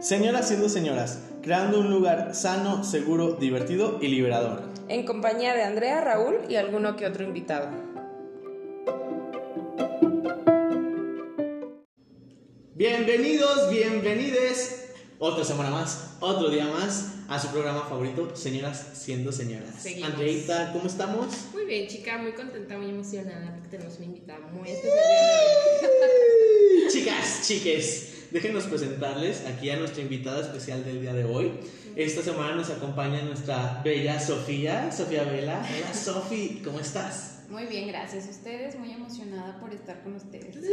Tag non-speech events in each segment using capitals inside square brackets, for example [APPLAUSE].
Señoras siendo señoras, creando un lugar sano, seguro, divertido y liberador. En compañía de Andrea, Raúl y alguno que otro invitado. Bienvenidos, bienvenides. Otra semana más, otro día más a su programa favorito, Señoras siendo señoras. Seguimos. Andreita, ¿cómo estamos? Muy bien, chica, muy contenta, muy emocionada porque tenemos una invitada muy especial. Chicas, chiques, déjenos presentarles aquí a nuestra invitada especial del día de hoy. Esta semana nos acompaña nuestra bella Sofía, Sofía Vela. Hola Sofi, ¿cómo estás? Muy bien, gracias. Ustedes, muy emocionada por estar con ustedes. Somos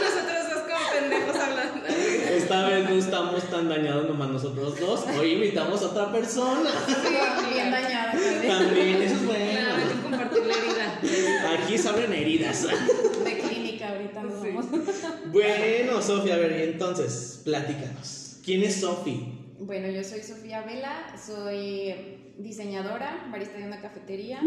nosotros dos como pendejos hablando. Esta vez no estamos tan dañados nomás nosotros dos. Hoy invitamos a otra persona. Sí, bien dañada. También, eso es Claro, hay bueno. que compartir la herida. Aquí se abren heridas. De clínica ahorita nos Sí. vamos. Bueno, Sofía, a ver, entonces, platícanos. ¿Quién es Sofi? Bueno, yo soy Sofía Vela, soy diseñadora, barista de una cafetería,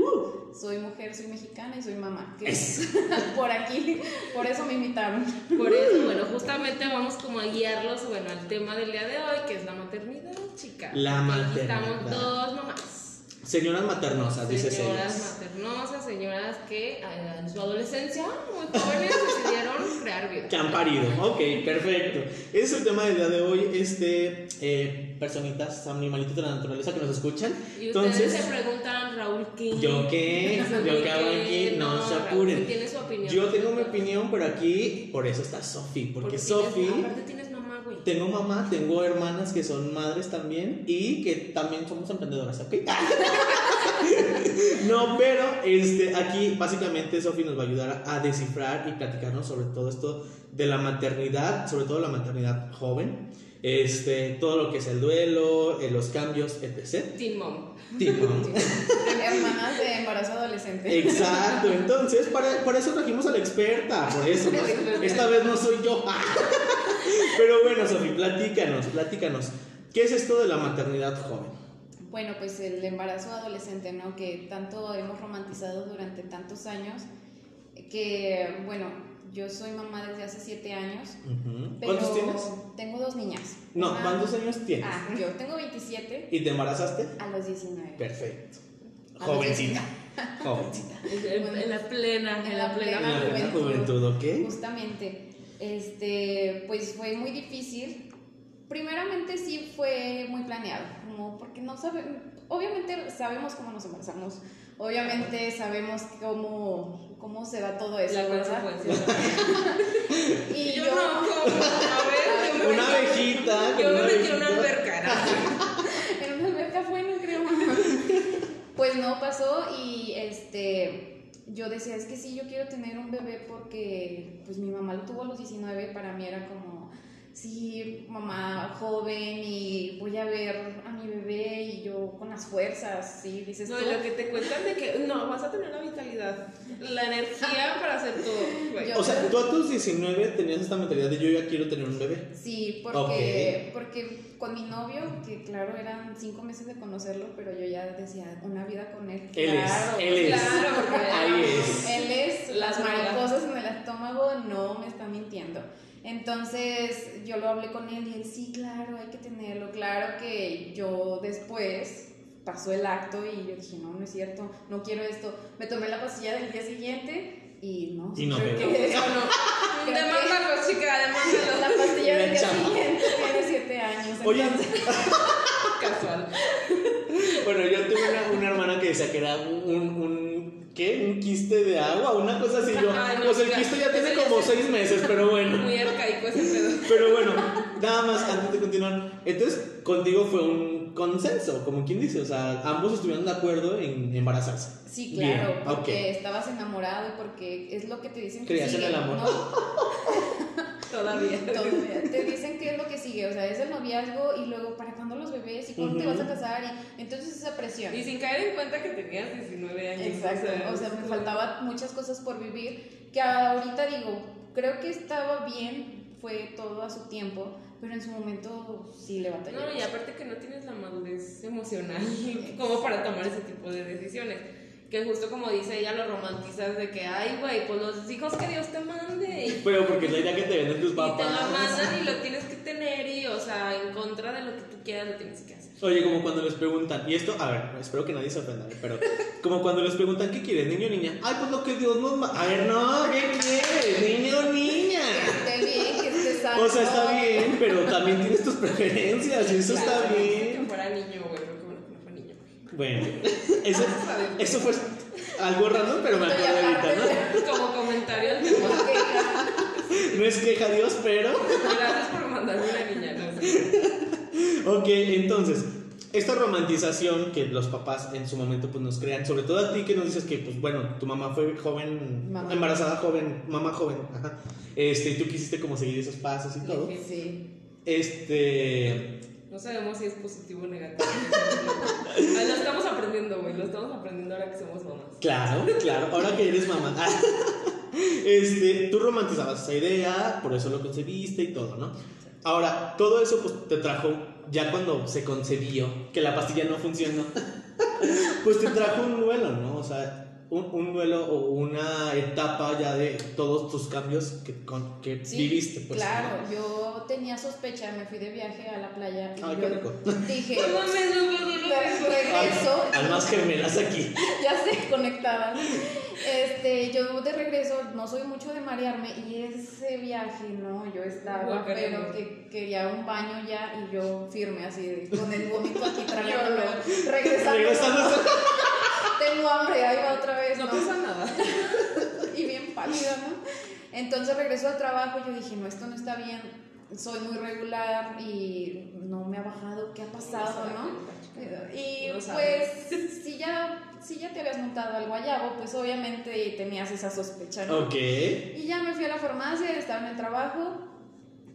soy mujer, soy mexicana y soy mamá. que Es- [LAUGHS] por aquí, por eso me invitaron. Por eso, bueno, justamente vamos como a guiarlos, bueno, al tema del día de hoy, que es la maternidad, chica. La Aquí maternidad. Estamos dos mamás. Señoras maternosas, dice Señoras maternosas, señoras que eh, en su adolescencia, muy jóvenes, decidieron crear vida. Que han parido. Ok, perfecto. Ese es el tema del día de hoy. Este, eh, personitas, animalitos de la naturaleza que nos escuchan. Y ustedes Entonces, se preguntan, Raúl, ¿qué? ¿yo qué? [LAUGHS] ¿Yo qué hago aquí? No, se Raúl apuren. tiene su opinión. Yo tengo mi opinión, pero aquí, por eso está Sofi. Porque, tienes- Sofi. aparte tienes. Tengo mamá, tengo hermanas que son madres también y que también somos emprendedoras, [LAUGHS] no, pero este, aquí básicamente Sofi nos va a ayudar a descifrar y platicarnos sobre todo esto de la maternidad, sobre todo la maternidad joven, este, todo lo que es el duelo, eh, los cambios, etc. Teen mom. Tipo, Hermanas [LAUGHS] de embarazo adolescente. Exacto, entonces para, para eso trajimos a la experta, por eso, ¿no? esta vez no soy yo. [LAUGHS] Pero bueno, Sofi, platícanos, platícanos. ¿Qué es esto de la maternidad joven? Bueno, pues el embarazo adolescente, ¿no? Que tanto hemos romantizado durante tantos años, que, bueno, yo soy mamá desde hace siete años. Pero ¿Cuántos tienes? Tengo dos niñas. No, Una- ¿cuántos años tienes? Ah, yo tengo 27 ¿Y te embarazaste? a los 19. Perfecto. A Jovencita. Jovencita. En, en la plena, en la plena. En la plena juventud, ¿ok? Justamente, este, pues fue muy difícil. Primeramente sí fue muy planeado, como porque no sabemos, obviamente sabemos cómo nos embarazamos, obviamente sabemos cómo, cómo se da todo eso, La consecuencia. [LAUGHS] Y yo, yo, no, como, a ver, yo me Una abejita. Yo me metí en una alberca. ¿no? en [LAUGHS] una alberca fue, no creo. [LAUGHS] Pues no pasó y este yo decía, es que sí, yo quiero tener un bebé porque pues mi mamá lo tuvo a los 19, para mí era como, sí, mamá joven y voy a ver a mi bebé y yo con las fuerzas, sí, dices No, tú. y lo que te cuentan de que no, vas a tener la vitalidad, la energía para hacer todo. O sea, tú a tus 19 tenías esta mentalidad de yo ya quiero tener un bebé. Sí, porque, porque con mi novio, que claro, eran cinco meses de conocerlo, pero yo ya decía, una vida con él. Él es, claro, él es. Claro, porque Ahí es. Él es, las mariposas en el estómago no me están mintiendo. Entonces yo lo hablé con él y él, sí, claro, hay que tenerlo. Claro que yo después pasó el acto y yo dije, no, no es cierto, no quiero esto. Me tomé la pastilla del día siguiente y no. Y no creo que- No, no. [LAUGHS] Creo que- Demándalo, chica, demándalo. [LAUGHS] La pastilla del día siguiente tiene siete años. Oye, entonces- [LAUGHS] Casual. bueno, yo tuve una, una hermana que decía que era un, un, ¿qué? Un quiste de agua, una cosa así. Yo, no, pues el quiste ya tiene como seis meses, pero bueno. Muy arcaico ese pedo. Pero bueno, nada más antes de continuar. Entonces, contigo fue un consenso, como quien dice. O sea, ambos estuvieron de acuerdo en embarazarse. Sí, Bien, claro, ok. porque estabas enamorado y porque es lo que te dicen que sigue. el amor. ¿no? [LAUGHS] Todavía. Todavía. Te dicen qué es lo que sigue, o sea, es el noviazgo y luego para cuándo los bebés y cuándo te Ujú. vas a casar y entonces esa presión. Y sin caer en cuenta que tenías 19 años. Exacto, o sea, me faltaban muchas cosas por vivir que ahorita digo, creo que estaba bien, fue todo a su tiempo, pero en su momento sí le batallé. No, y aparte que no tienes la madurez emocional [LAUGHS] como para tomar ese tipo de decisiones. que justo como dice ella, lo romantizas de que, ay, güey, pues los hijos que Dios te mande. Y, Pero porque es la idea que te venden tus y papás. te lo mandan y lo tienes que tener y, o sea, en contra de lo que tú quieras lo tienes que hacer. Oye, como cuando les preguntan, y esto, a ver, espero que nadie se ofenda, ¿eh? pero como cuando les preguntan, ¿qué quieres, niño o niña? Ay, pues lo que Dios nos ma- A ver, no, ¿qué quieres, niño o niña? O sea, está bien, pero también tienes tus preferencias y eso está Claro, Que bien. fuera niño, güey, pero que bueno que no fue niño. Bueno, eso, eso fue algo random, pero me acordé ahorita. ¿no? Como comentarios de Ok, No es queja Dios, pero... Gracias por mandarme una niña, no sé. Ok, entonces, esta romantización que los papás en su momento pues nos crean, sobre todo a ti que nos dices que pues bueno, tu mamá fue joven, Mamá. embarazada joven, mamá joven, ajá. Este, y tú quisiste como seguir esos pasos y todo. Sí. Este, No sabemos si es positivo o negativo. [LAUGHS] Lo estamos aprendiendo, güey. Lo estamos aprendiendo ahora que somos mamás. claro, claro, ahora que eres mamá. [LAUGHS] Este, tú romantizabas esa idea, por eso lo concebiste y todo, ¿no? Ahora, todo eso pues te trajo ya cuando se concebió que la pastilla no funcionó. [LAUGHS] pues te trajo un duelo, ¿no? O sea, un, un duelo o una etapa ya de todos tus cambios que, con, que Sí, viviste, pues. claro, yo tenía sospecha, me fui de viaje a la playa y Ay, yo qué rico. dije, No mames, no pasó lo "Re- mismo. regreso, Al- almas gemelas aquí. [LAUGHS] ya se conectaban. Este, yo de regreso no soy mucho de marearme y ese viaje, no, yo estaba, Guacareando. pero que quería un baño ya y yo firme así, con el vómito aquí [LAUGHS] tragándolo, regresando. Regresando. [LAUGHS] Tengo hambre, ahí va otra vez, No ¿no? pasa nada. [LAUGHS] y bien pálida, ¿no? Entonces regresó al trabajo y yo dije, no, esto no está bien, soy muy regular y no me ha bajado, ¿qué ha pasado, no? Y No sabes. pues, si ya, si ya te habías montado al guayabo, pues obviamente tenías esa sospecha, ¿no? Ok. Y ya me fui a la farmacia, estaba en el trabajo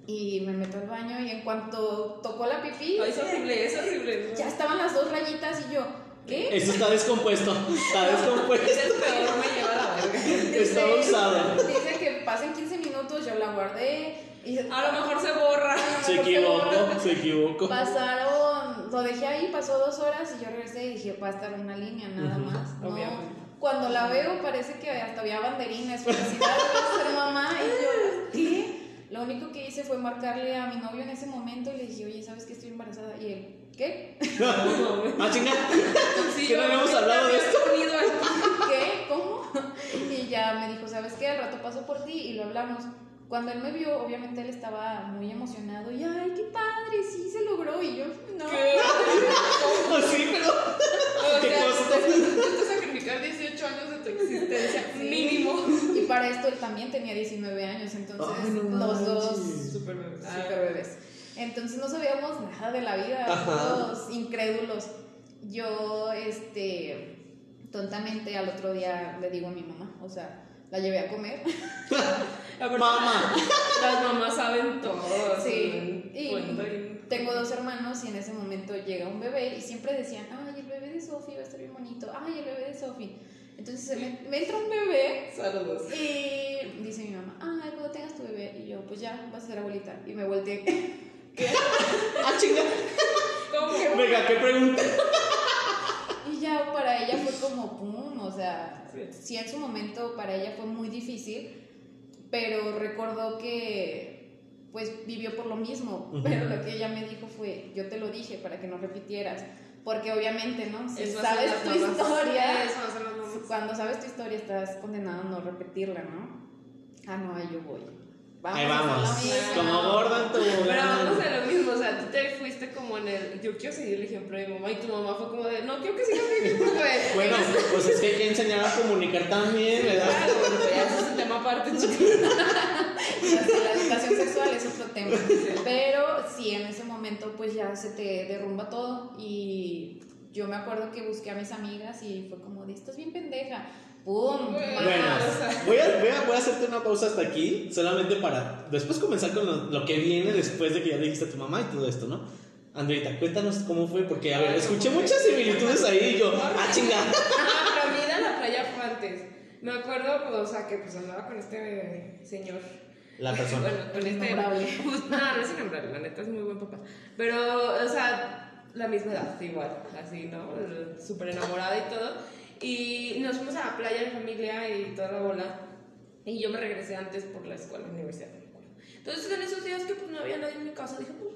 y me meto al baño y en cuanto tocó la pipí, Ay, es horrible, es horrible. ya estaban las dos rayitas y yo, ¿qué? Esto está descompuesto. Está [LAUGHS] Es descompuesto. el peor, me lleva la verga. Está usada. Dice que pasen 15 minutos, yo la guardé y A lo mejor se borra. Se equivocó, se equivocó. Pasaron, lo dejé ahí, pasó dos horas y yo regresé y dije, va a estar una línea nada más. ¿no? Obviamente. Cuando la veo parece que hasta había banderines, felicidades [LAUGHS] de ser mamá y yo, ¿qué? Lo único que hice fue marcarle a mi novio en ese momento y le dije, oye, ¿sabes que estoy embarazada? Y él, ¿qué? [LAUGHS] Ah, chinga. [LAUGHS] Sí, Que no habíamos hablado de esto. ¿Qué? ¿Cómo? Y ya me dijo, ¿sabes qué? Al rato paso por ti y lo hablamos. Cuando él me vio, obviamente él estaba muy emocionado y, ay, qué padre, sí se logró. Y yo, no. [LAUGHS] Oh, sí, pero. O ¿Qué sea, que sacrificar 18 años de tu existencia, Sí. mínimo. Y para esto él también tenía 19 años, entonces Ay, no los dos. Super bebé. super bebés. Entonces no sabíamos nada de la vida, Ajá. todos incrédulos. Yo, este, tontamente al otro día le digo a mi mamá, o sea, la llevé a comer. [LAUGHS] Mamá. [LAUGHS] Las mamás saben todo. Sí, y... tengo dos hermanos y en ese momento llega un bebé y siempre decían, ay, el bebé de Sofi va a estar bien bonito, ay, el bebé de Sofi. Entonces me, me entra un bebé Saludos. y dice mi mamá, ay, cuando tengas tu bebé. Y yo, pues ya, vas a ser abuelita. Y me volteé. [LAUGHS] Ah, chinga. ¿Cómo? Venga, ¿qué pregunta? Y ya para ella fue como pum, o sea, Sí. sí en su momento para ella fue muy difícil, pero recordó que pues vivió por lo mismo, Ujú. pero lo que ella me dijo fue, yo te lo dije para que no repitieras, porque obviamente, ¿no? Si Eso sabes tu mamás. historia, [LAUGHS] Eso cuando sabes tu historia estás condenado a no repetirla, ¿no? Ah, no, ahí yo voy. Ahí vamos. Como gorda en tu Pero vamos a lo mismo, o sea, tú te fuiste como en el. Yo quiero seguir el ejemplo de mi mamá y tu mamá fue como de. No quiero que sigas mi ejemplo, güey. [LAUGHS] Bueno, pues es que hay que enseñar a comunicar también, ¿verdad? Claro, bueno, ya ese es un tema aparte, chicos. La educación sexual es otro tema. Pero sí, en ese momento pues ya se te derrumba todo y yo me acuerdo que busqué a mis amigas y fue como de, estás bien pendeja. ¡Pum! Bueno. voy a, voy, a, voy a hacerte una pausa hasta aquí, solamente para después comenzar con lo, lo que viene después de que ya le dijiste a tu mamá y todo esto, ¿no? Andreita, cuéntanos cómo fue, porque, a ver, escuché muchas similitudes ahí y yo, ah, chinga. Ah, pero mi ida a la playa fue antes. Me acuerdo, pues, o sea, que pues andaba con este señor. La persona. Bueno, con este. Just- no, no es innombrable, la neta es muy buen papá. Pero, o sea, la misma edad, igual, así, ¿no? Súper enamorada y todo. Y nos fuimos a la playa de familia y toda la bola. Y yo me regresé antes por la escuela, la universidad. Entonces, en esos días que pues no había nadie en mi casa, dije, pues,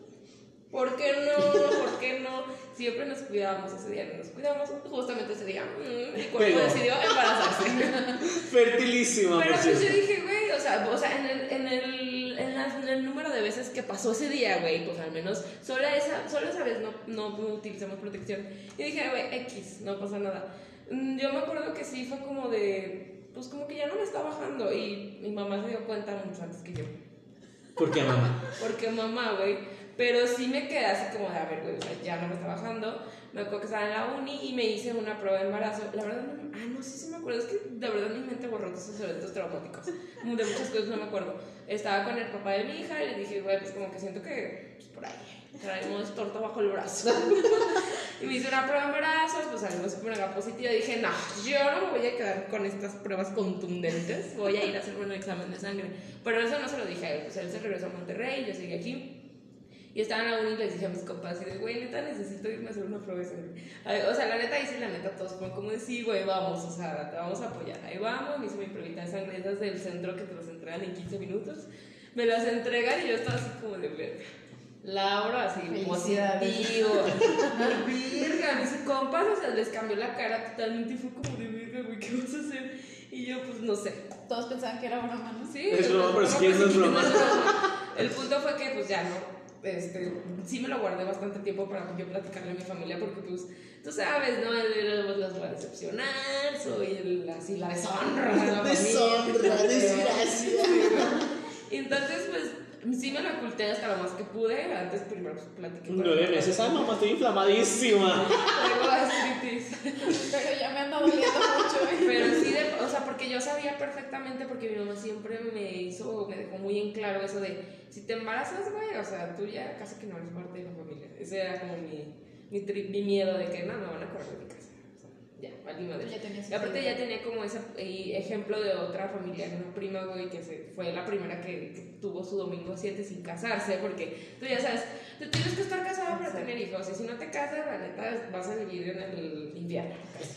¿por qué no? ¿Por qué no? Siempre nos cuidábamos ese día, no nos cuidamos. Justamente ese día, mm, mi cuerpo Pegó. decidió embarazarse. [LAUGHS] Fertilísima, Pero pues yo dije, güey, o sea, o sea en, el, en, el, en, la- en el número de veces que pasó ese día, güey, pues al menos solo esa, solo esa vez no, no utilizamos protección. Y dije, güey, X, no pasa nada. Mm, Yo me acuerdo que sí fue como de, pues como que ya no me está bajando. Y mi mamá se dio cuenta mucho antes que yo. ¿Por qué, mamá? Porque mamá, güey. Pero sí me quedé así como de, a ver, güey, o sea, ya no me está bajando. Me acuerdo que estaba en la uni y me hice una prueba de embarazo. La verdad, no, ah, no sé si me acuerdo. Es que de verdad mi mente borró todos esos eventos traumáticos. De muchas cosas no me acuerdo. Estaba con el papá de mi hija y le dije, güey, pues como que siento que, pues por ahí, traemos torta bajo el brazo. [LAUGHS] y me hice una prueba de embarazo, pues salió súper mega positiva. Y dije, no, yo no me voy a quedar con estas pruebas contundentes. Voy a ir a hacerme un examen de sangre. Pero eso no se lo dije a él. Pues él se regresó a Monterrey, yo seguí aquí. Y estaba en la uni y les dije a mis compas, y güey, neta, necesito irme a hacer una prueba de sangre. O sea, la neta, sí, la neta, todos fueron como de, sí, güey, vamos, o sea, te vamos a apoyar. Ahí vamos, me hice mi pruebita de sangre, esas del centro que te las entregan en 15 minutos. Me las entregan y yo estaba así como de, verga. Laura, así, positivo. [LAUGHS] verga, mis compas, o sea, les cambió la cara totalmente y fue como de, verga, güey, ¿qué vas a hacer? Y yo, pues, no sé. Todos pensaban que era broma, ¿no? Sí, Es broma, pero si no, es broma. El punto fue que, pues ya no. Este, sí me lo guardé bastante tiempo para yo platicarle a mi familia porque pues tú sabes, ¿no? Los voy a decepcionar, soy el, así la deshonra de la [LAUGHS] Deshonra, desgracia. [LAUGHS] Y entonces pues sí me lo oculté hasta lo más que pude. Antes primero pues platiqué con Nueve mi meses. Ay, mamá, estoy inflamadísima. Traigo gastritis. Pero ya me anda doliendo mucho. ¿eh? Pero sí, de- o sea, porque yo sabía perfectamente, porque mi mamá siempre me hizo, me dejó muy en claro eso de, si te embarazas, güey, o sea, tú ya casi que no eres parte de la familia. Ese era como mi, mi, tri- mi miedo de que no, me van a correr de mi casa. O sea, ya, valí madre. Ya tenías Y aparte ya tenía como ese ejemplo de otra familia, una prima, güey, que se, fue la primera que, que tuvo su domingo 7 sin casarse, porque tú ya sabes, tú tienes que estar casada para tener hijos, y si no te casas, la neta, vas a vivir en el infierno. [LAUGHS] [LAUGHS]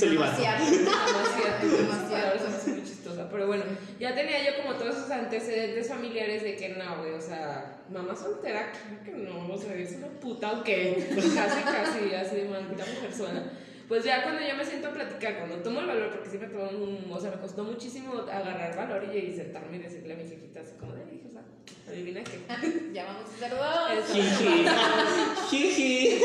Demasiado. Demasiado, [LAUGHS] hace muy chistosa. Pero bueno, ya tenía yo como todos esos antecedentes familiares de que no, güey, o sea, mamá soltera, claro que no, o sea, es una puta o qué. Casi, casi, así de maldita mujer sola. Pues ya cuando yo me siento a platicar, cuando tomo el valor, porque sí me tomó un, o sea, me costó muchísimo agarrar valor y, y sentarme y decirle a mi jefita así como de, hija, o sea, adivina qué. [LAUGHS] Ya vamos a ser dos. Jiji. [LAUGHS] Jiji.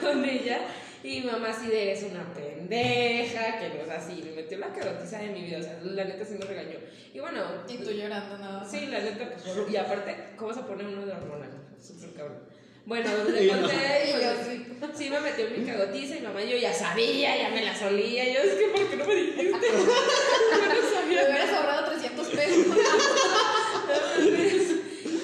con ella y mamá así de eres una pendeja, que no es así, me metió la carotiza de mi vida, o sea, la neta sí me regañó. Y bueno, Y tú llorando nada más. sí, la neta, pues, y aparte, ¿cómo se pone uno de hormonal? Súper cabrón. Bueno, le [LAUGHS] Y conté, Y y yo pues, sí. sí me metió mi cagotiza y mamá yo ya sabía, ya me la solía, yo es que ¿por qué no me dijiste? [LAUGHS] [LAUGHS] Yo no Me sabía hubieras ahorrado 300 pesos.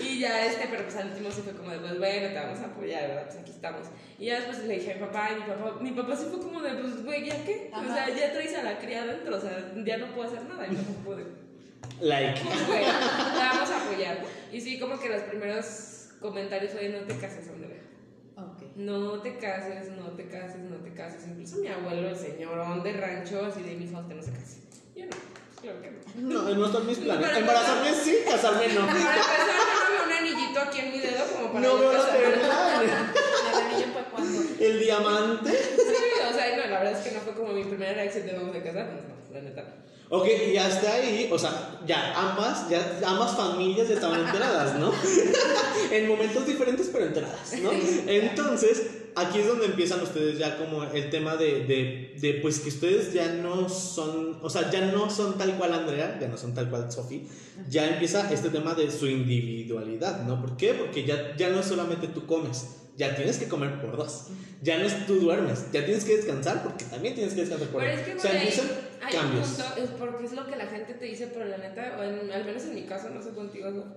y ya este, pero pues al último sí fue como de, pues bueno, te vamos a apoyar, ¿verdad? Pues aquí estamos. Y ya después le dije a mi papá, y mi papá, mi papá sí fue como de, pues güey, ¿ya qué? O sea, ya traes a la cría adentro, o sea, ya no puedo hacer nada. Y mi papá fue de, Like. pues güey, vamos a apoyar. Y sí, como que los primeros comentarios fue, no te cases, Andrea. Ok. No te cases, no te cases, no te cases. Incluso mi abuelo, el señorón de rancho, así de mi hija, usted no se case. Yo no, pues claro que no. No, no están mis planes. Para Embarazarme sí, casarme no. [LAUGHS] Para empezar, no un anillito aquí en mi dedo como para No veo la casarme. verdad. El anillo fue cuando. El diamante. Sí, o sea, no, la verdad es que no fue como mi primera reacción de vamos a casarnos, no, la neta. Ok, y hasta ahí, o sea, ya ambas, ya ambas familias ya estaban enteradas, ¿no? [LAUGHS] en momentos diferentes, pero enteradas, ¿no? Entonces, aquí es donde empiezan ustedes ya como el tema de, de, de, pues que ustedes ya no son, o sea, ya no son tal cual Andrea, ya no son tal cual Sofi, ya empieza este tema de su individualidad, ¿no? ¿Por qué? Porque ya, ya no es solamente tú comes, ya tienes que comer por dos. Ya no es tú duermes, ya tienes que descansar porque también tienes que descansar por Pero dos. es que, o sea, güey, empiezan hay un cambios. punto, es porque es lo que la gente te dice, pero la neta, o en- al menos en mi caso, no sé contigo, no,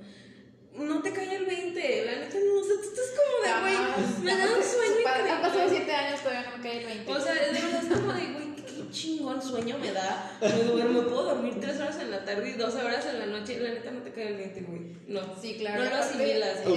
no te cae el 20, la neta no, o sea, tú estás como de, güey, me da un [LAUGHS] sueño Han pasado increíble. 7 años, todavía no me cae el 20. O sea, de verdad es como de, güey, qué chingón sueño me da. Me duermo, puedo dormir tres horas en la tarde y 12 horas en la noche, la neta no te cae el diente, güey. No. Sí, claro. No lo asimilas. es-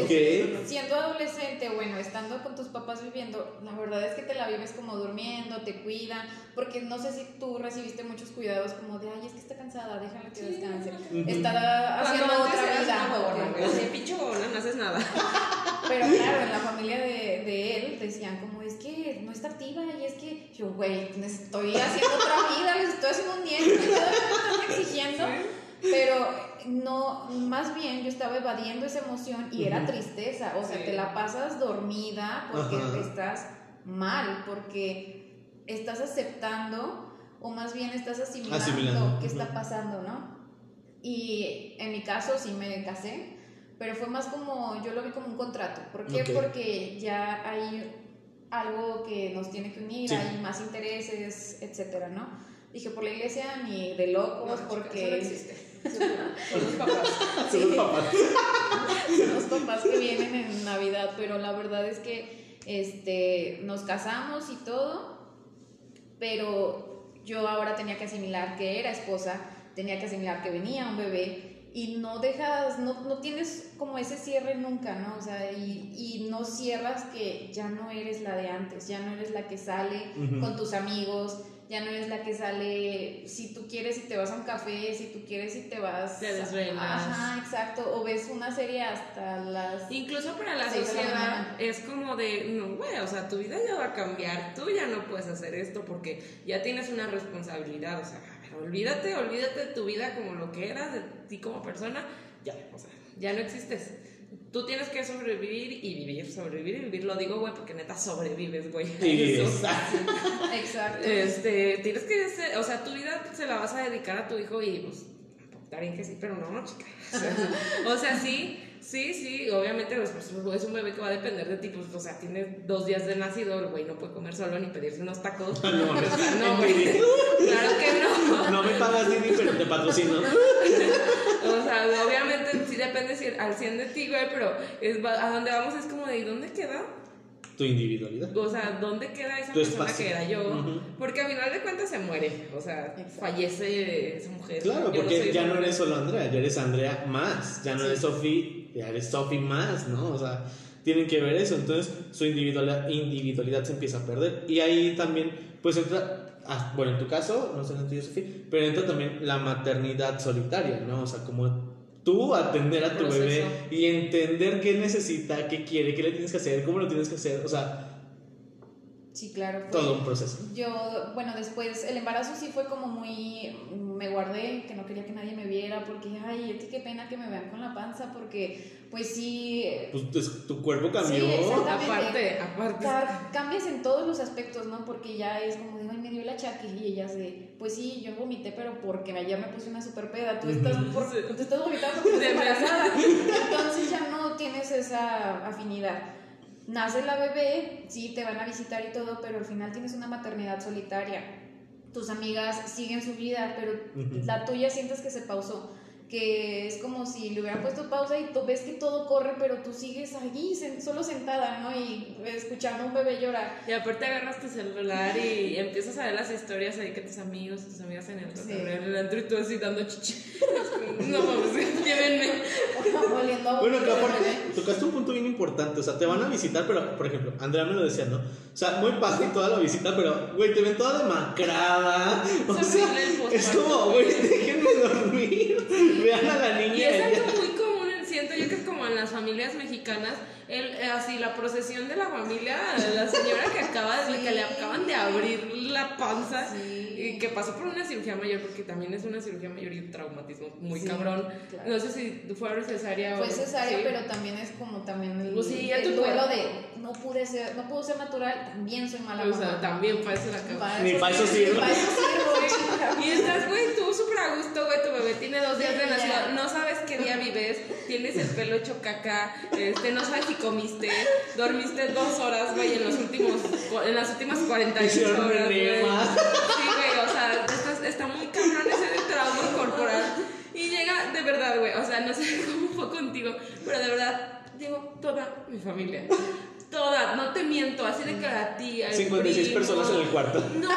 Ok. Siendo adolescente, bueno, estando con tus papás viviendo, la verdad es que te la vives como durmiendo, te cuidan, porque no sé si tú recibiste muchos cuidados como de, ay, es que está cansada, déjala que descanse. Ujú. Está haciendo Cuando otra vida. güey. Así, pinche no haces nada. [LAUGHS] Pero claro, en la familia de, de él decían como, es que no está activa y es que yo, güey, estoy haciendo otra vida, les estoy haciendo un nieto, y todavía me están exigiendo. Pero no, más bien yo estaba evadiendo esa emoción y era Ujú. tristeza, o sea, Sí. te la pasas dormida porque Ajá. estás mal, porque estás aceptando o más bien estás asimilando, Asimilando, qué está pasando, ¿no? Y en mi caso sí me casé, pero fue más como, yo lo vi como un contrato. ¿Por qué? Ok. Porque ya hay algo que nos tiene que unir, Sí. hay más intereses, etcétera, ¿no? Dije, por la iglesia ni de locos, No, porque... chica, eso no existe. [LAUGHS] Son los papás. [LAUGHS] Son los papás. son los papás que vienen en Navidad, pero la verdad es que este, nos casamos y todo, pero yo ahora tenía que asimilar que era esposa, tenía que asimilar que venía un bebé y no dejas, no, no tienes como ese cierre nunca, ¿no? O sea, y, y no cierras que ya no eres la de antes, ya no eres la que sale con tus amigos, ya no eres la que sale, si tú quieres y te vas a un café, si tú quieres y te vas... Te desvelas. Ajá, exacto, o ves una serie hasta las... Incluso para la sociedad es como de, no, güey, o sea, tu vida ya va a cambiar, tú ya no puedes hacer esto porque ya tienes una responsabilidad, o sea, olvídate, olvídate de tu vida como lo que eras, de ti como persona, ya, o sea, ya no existes. Tú tienes que sobrevivir y vivir, sobrevivir y vivir, lo digo, güey, porque neta sobrevives, güey. [LAUGHS] Eso. [LAUGHS] exacto. Exacto. Este, tienes que, ser- o sea, tu vida se la vas a dedicar a tu hijo y pues, está bien que sí, pero no, no, chica. O [LAUGHS] sea, o sea, sí, sí, sí, obviamente pues, es un bebé que va a depender de ti, pues, o sea, tiene dos días de nacido, el güey no puede comer solo ni pedirse unos tacos. [LAUGHS] No mames. O sea, no. Claro que no. [LAUGHS] No me pagas Didi, pero te patrocino. [LAUGHS] O sea, obviamente sí depende si- al 100 de ti, güey, pero es, va- a dónde vamos es como de, ¿y dónde queda? Tu individualidad. O sea, ¿dónde queda esa Tu persona espacio. que era yo? Porque a final de cuentas se muere, o sea, Exacto. fallece esa mujer. Claro, Yo porque ya no eres solo Andrea, ya eres Andrea más. Ya no Sí. eres Sofi, ya eres Sofi más, ¿no? O sea, tienen que ver eso. Entonces, su individualidad, individualidad se empieza a perder. Y ahí también, pues entra, ah, bueno, en tu caso, no sé en el tuyo, pero entra también la maternidad solitaria, ¿no? O sea, como tú atender a tu Proceso. bebé y entender qué necesita, qué quiere, qué le tienes que hacer, cómo lo tienes que hacer. O sea, Sí, claro. fue- todo un proceso. Yo, bueno, después el embarazo sí fue como muy, me guardé, que no quería que nadie me viera, porque, ay, qué pena que me vean con la panza, porque, pues sí, eh, Pues tu, tu cuerpo cambió. Sí, exactamente. Aparte, aparte. ca- cambias en todos los aspectos, ¿no? Porque ya es como digo, ay, me dio el achaque, y ellas de, pues sí, yo vomité, pero porque ayer me puse una super peda, tú estás, por, tú estás vomitando [LAUGHS] porque De estás embarazada, entonces ya no tienes esa afinidad. Nace la bebé, sí, te van a visitar y todo, pero al final tienes una maternidad solitaria. Tus amigas siguen su vida, pero la tuya sientes que se pausó. Que es como si le hubieran puesto pausa y tú ves que todo corre, pero tú sigues allí, solo sentada, ¿no? Y escuchando a un bebé llorar. Y aparte agarras tu celular y empiezas a ver las historias ahí que tus amigos, tus amigas en el Sí. cotorreo, en el antro y tú así dando chichi. [LAUGHS] No mames, llévenme. Bueno, que aparte tocaste un punto bien importante, o sea, te van a visitar, pero, por ejemplo, Andrea me lo decía, ¿no? O sea, muy padre toda la visita, pero, güey, te ven toda demacrada, o Es sea, es como, güey, déjenme dormir, vean a la niña. Y es ella- algo muy común, siento yo que es como en las familias mexicanas, el, eh, así la procesión de la familia, la señora que acaba de, Sí. que le acaban de abrir la panza Sí. Y que pasó por una cirugía mayor, porque también es una cirugía mayor y un traumatismo muy Sí, cabrón. claro. No sé si fue cesárea o Fue cesárea, sí. pero también es como también el, Pues sí, ya el tu duelo de no pude ser, no pudo ser natural, también soy mala O sea, mamá. también parece la. Para Ni para eso. [LAUGHS] Y estás, güey, tú súper a gusto, güey, tu bebé tiene dos días de nacido, no sabes qué día vives, tienes el pelo hecho caca, este, no sabes si comiste, dormiste dos horas, güey, en los últimos, en las últimas 48 Hicieron un horas. Sí, está muy cabrón ese de trauma corporal. Y llega, de verdad, güey, o sea, no sé [LAUGHS] cómo fue contigo, pero de verdad, llegó toda mi familia. Toda, no te miento, así de que a ti. 56 primo, personas en el cuarto. No,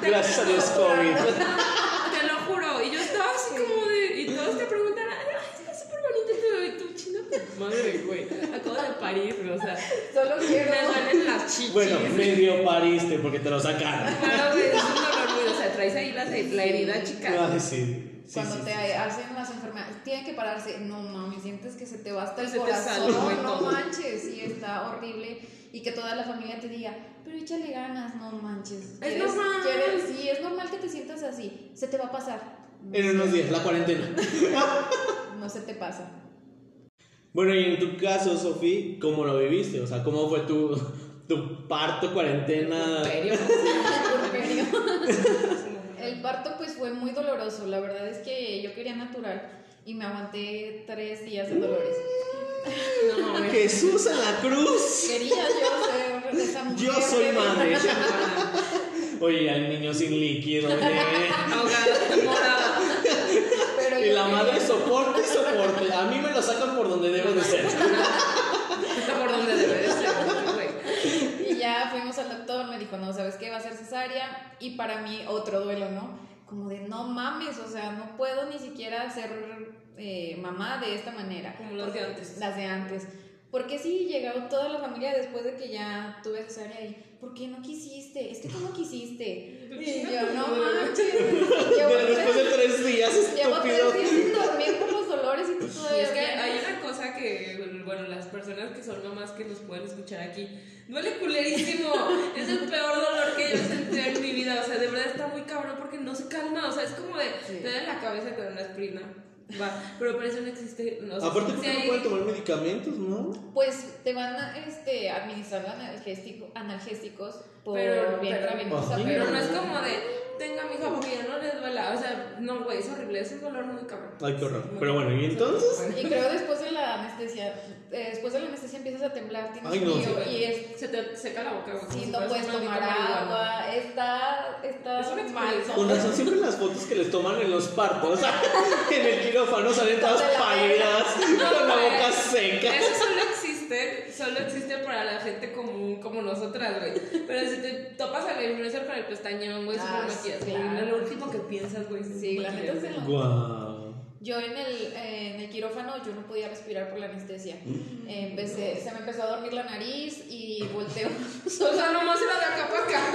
te, [LAUGHS] Gracias a Dios, COVID. Te lo juro. Y yo estaba así como de. Y todos te preguntan, ay, está súper bonito tu, tu chino. Madre, güey. Acabo de parir, o sea. Solo quiero. Me duelen las chichis. Bueno, medio pariste porque te lo sacaron. Claro, güey, es un dolor traes ahí la, la herida chica. Ay, sí. Sí, Cuando sí, te sí. hacen las enfermedades, tienen que pararse. No mames, sientes que se te va hasta el Se corazón. sale, no manches, sí, está horrible. Y que toda la familia te diga, pero échale ganas, no manches. Es ¿Quieres- normal. quieres- sí, es normal que te sientas así. Se te va a pasar. En unos días, la cuarentena. [LAUGHS] No se te pasa. Bueno, y en tu caso, Sofi, ¿cómo lo viviste? O sea, ¿cómo fue tu, tu parto, cuarentena? Puerperio. [LAUGHS] [LAUGHS] El parto pues fue muy doloroso, la verdad es que yo quería natural y me aguanté tres días de dolores. No, mames. Jesús en la cruz. Quería yo ser esa mujer. Yo soy madre. Oye, al niño sin líquido. Pero Y la quería- madre soporte y soporte. A mí me lo sacan por donde debo de ser. Por donde debe de ser. Y ya fuimos al doctor, dijo, no, ¿sabes qué? Va a ser cesárea. Y para mí otro duelo, ¿no? Como de, no mames, o sea, no puedo ni siquiera ser eh, mamá de esta manera. Como las de antes. Las de antes. Porque sí, llegó toda la familia después de que ya tuve cesárea y, ¿por qué no quisiste? Es que tú no quisiste. Y yo, no manches. Pero después de tres, tres días, llevo tres estúpido. días sin dormir por los dolores y tú Y todavía es que hay una cosa que, bueno, las personas que son mamás que nos pueden escuchar aquí, duele culerísimo. Es el peor dolor que yo he sentido en mi vida. O sea, de verdad está muy cabrón porque no se calma. O sea, es como de, Sí. te duele la cabeza con una aspirina. Va, pero por eso no existe. No, Aparte, porque no pueden tomar medicamentos, ¿no? Pues te van a este, analgéstico, analgésicos por Pero- vía pero- intravenosa, Ay, Pero pero no es como de, tenga mi hija porque ya no les duela. O sea, no, güey, es horrible. Es un dolor muy cabrón. Ay, qué horror. Muy Pero bueno, ¿y entonces? Y creo después de la anestesia, eh, después de la anestesia empiezas a temblar, tienes Ay, no, frío sí. y es, Se te seca la boca, sí, si no puedes tomar agua, está, está Es una mal. Con razón, siempre las fotos que les toman en los partos, [LAUGHS] en el quirófano, salen todas pálidas, con la boca seca. Eso solo solo existe para la gente común como nosotras, güey. Pero si te topas al influencer con el pestañón, güey, Ah, súper sí, claro. lo último que piensas, güey, Sí, la neta es de lo- Guau. Yo en el, eh, en el quirófano yo no podía respirar por la anestesia. Mm. Eh, empecé, se me empezó a dormir la nariz y volteo. [LAUGHS] O sea, nomás era de acá para acá.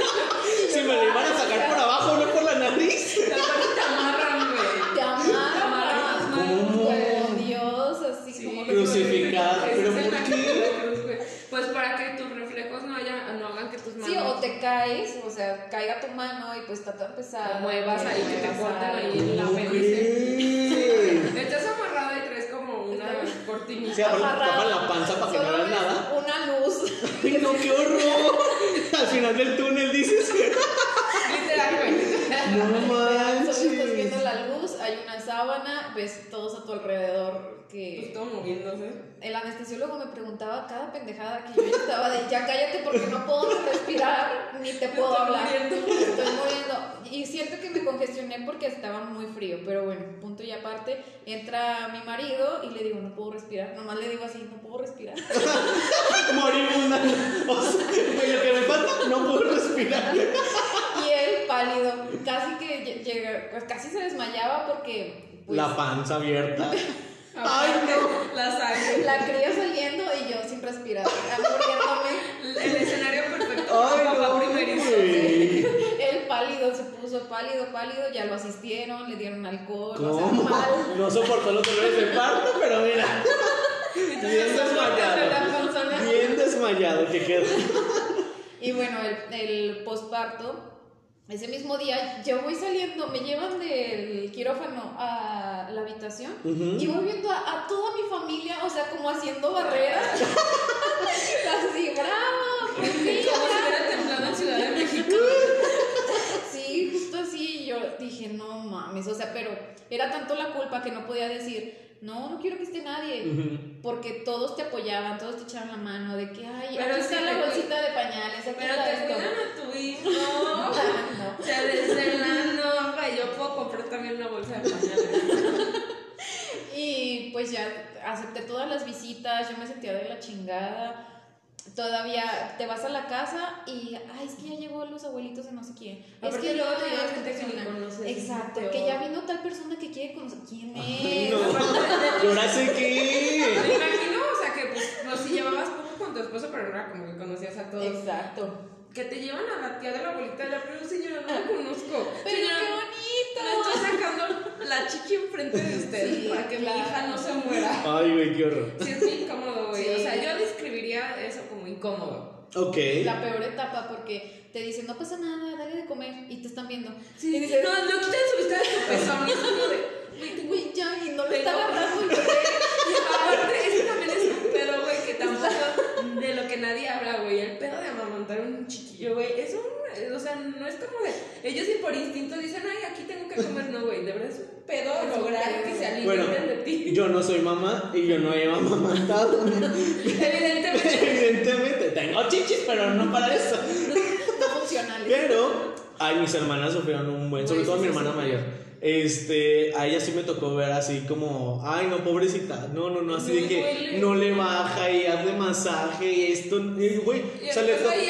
Si me lo iban a sacar por abajo, no por la nariz. Te te amarran, güey. Te amarran. amarran, ¿Cómo? Como Dios, así Sí, como Crucificada. Ese ¿Pero es el por acto qué? de la cruz, güey. Pues para que tus reflejos no, haya, no hagan que tus manos Sí, o te caes, o sea, caiga tu mano y pues está tan pesada. Muevas ahí, que te corten ahí en la ¿Cómo crees? Estás amarrada y traes como una cortinita. Sí, aparte te Amarrado. tapan la panza para que no veas nada. Una luz. [LAUGHS] Ay, no, qué horror. [LAUGHS] Al final del túnel dices. Literal, güey. No Solo estás manches. viendo la luz, hay una sábana, ves todos a tu alrededor Pues que... todo moviéndose. El anestesiólogo me preguntaba cada pendejada que yo estaba de ya cállate porque no puedo respirar ni te [LAUGHS] puedo estoy hablar. muriendo. [LAUGHS] Estoy muriendo. Y siento que me congestioné porque estaba muy frío, pero bueno, punto y aparte, entra mi marido y le digo, no puedo respirar. Nomás le digo así, no puedo respirar. [LAUGHS] Moribunda. O sea, lo que me falta, no puedo respirar. Y él pálido, casi que lle- llega, pues casi se desmayaba porque pues, La panza abierta. Ay, no. La sangre. la cría saliendo y yo sin respirar, muriéndome. El escenario perfecto Ay, papá no, primerizo. Él pálido, se puso pálido, pálido, ya lo asistieron, le dieron alcohol, o sea, ¿Cómo? mal. No soportó los dolores de parto, pero mira. Bien desmayado. Bien desmayado que quedó. Y bueno, el, el posparto, ese mismo día, yo voy saliendo, me llevan del quirófano a la habitación y voy viendo a, a toda mi familia, o sea, como haciendo barreras. [LAUGHS] Así, bravo, fin, Como si ya". hubiera temblado en Ciudad de [LAUGHS] México. Sí, justo así, yo dije, no mames, o sea, pero era tanto la culpa que no podía decir, no, no quiero que esté nadie. Porque todos te apoyaban, todos te echaban la mano de que, ay, Pero aquí sí está la bolsita de pañales, aquí Pero está te esto. cuidan a tu hijo. [LAUGHS] No. Se desvelan, no, pa, yo puedo comprar también una bolsa de pañales. [LAUGHS] Y pues ya acepté todas las visitas, yo me sentía de la chingada. Todavía te vas a la casa y, ay, es que ya llegó los abuelitos de no sé quién. Es que luego ya te lleva esta gente que ni conoces, Exacto, que ya vino tal persona que quiere conocer. ¿Quién Ay, es? no. [LAUGHS] ¿Y ahora sé Me qué? imagino, o sea, que pues, pues, si llevabas poco Exacto. Que te llevan a la tía de la abuelita de la pero señora, no la conozco. Pero Señora, qué me bonito. estoy sacando la chiqui enfrente de usted Sí, para que claro. mi hija no se muera. Ay, güey, qué horror. Sí, es muy incómodo, güey. O sea, yo describiría eso como incómodo. Ok. La peor etapa porque te dicen, no pasa nada, dale de comer y te están viendo. Sí, y dices, no, no quiten su vista de pezón. Güey, tengo güey, ya, y no agarrando el bebé. Y aparte, ese también es un pedo, güey, que tampoco de lo que nadie habla, güey. El pedo de amamantar un chiquillo, güey. Es un. O sea, no es como de. Ellos sí por instinto dicen, ay, aquí tengo que comer, no, güey. De verdad es un pedo Es un lograr pedo. que se alimenten Bueno, de ti. yo no soy mamá y yo no he amamantado. Evidentemente. Evidentemente, tengo chichis, pero no para eso. No funcionales. Pero, ay, mis hermanas sufrieron un buen, sobre todo sí, mi hermana sí. mayor. Este, a ella sí me tocó ver así como, ay, no, pobrecita, no, no, no, así de que no le baja y hazle masaje y esto, y, güey, o sea, le ahí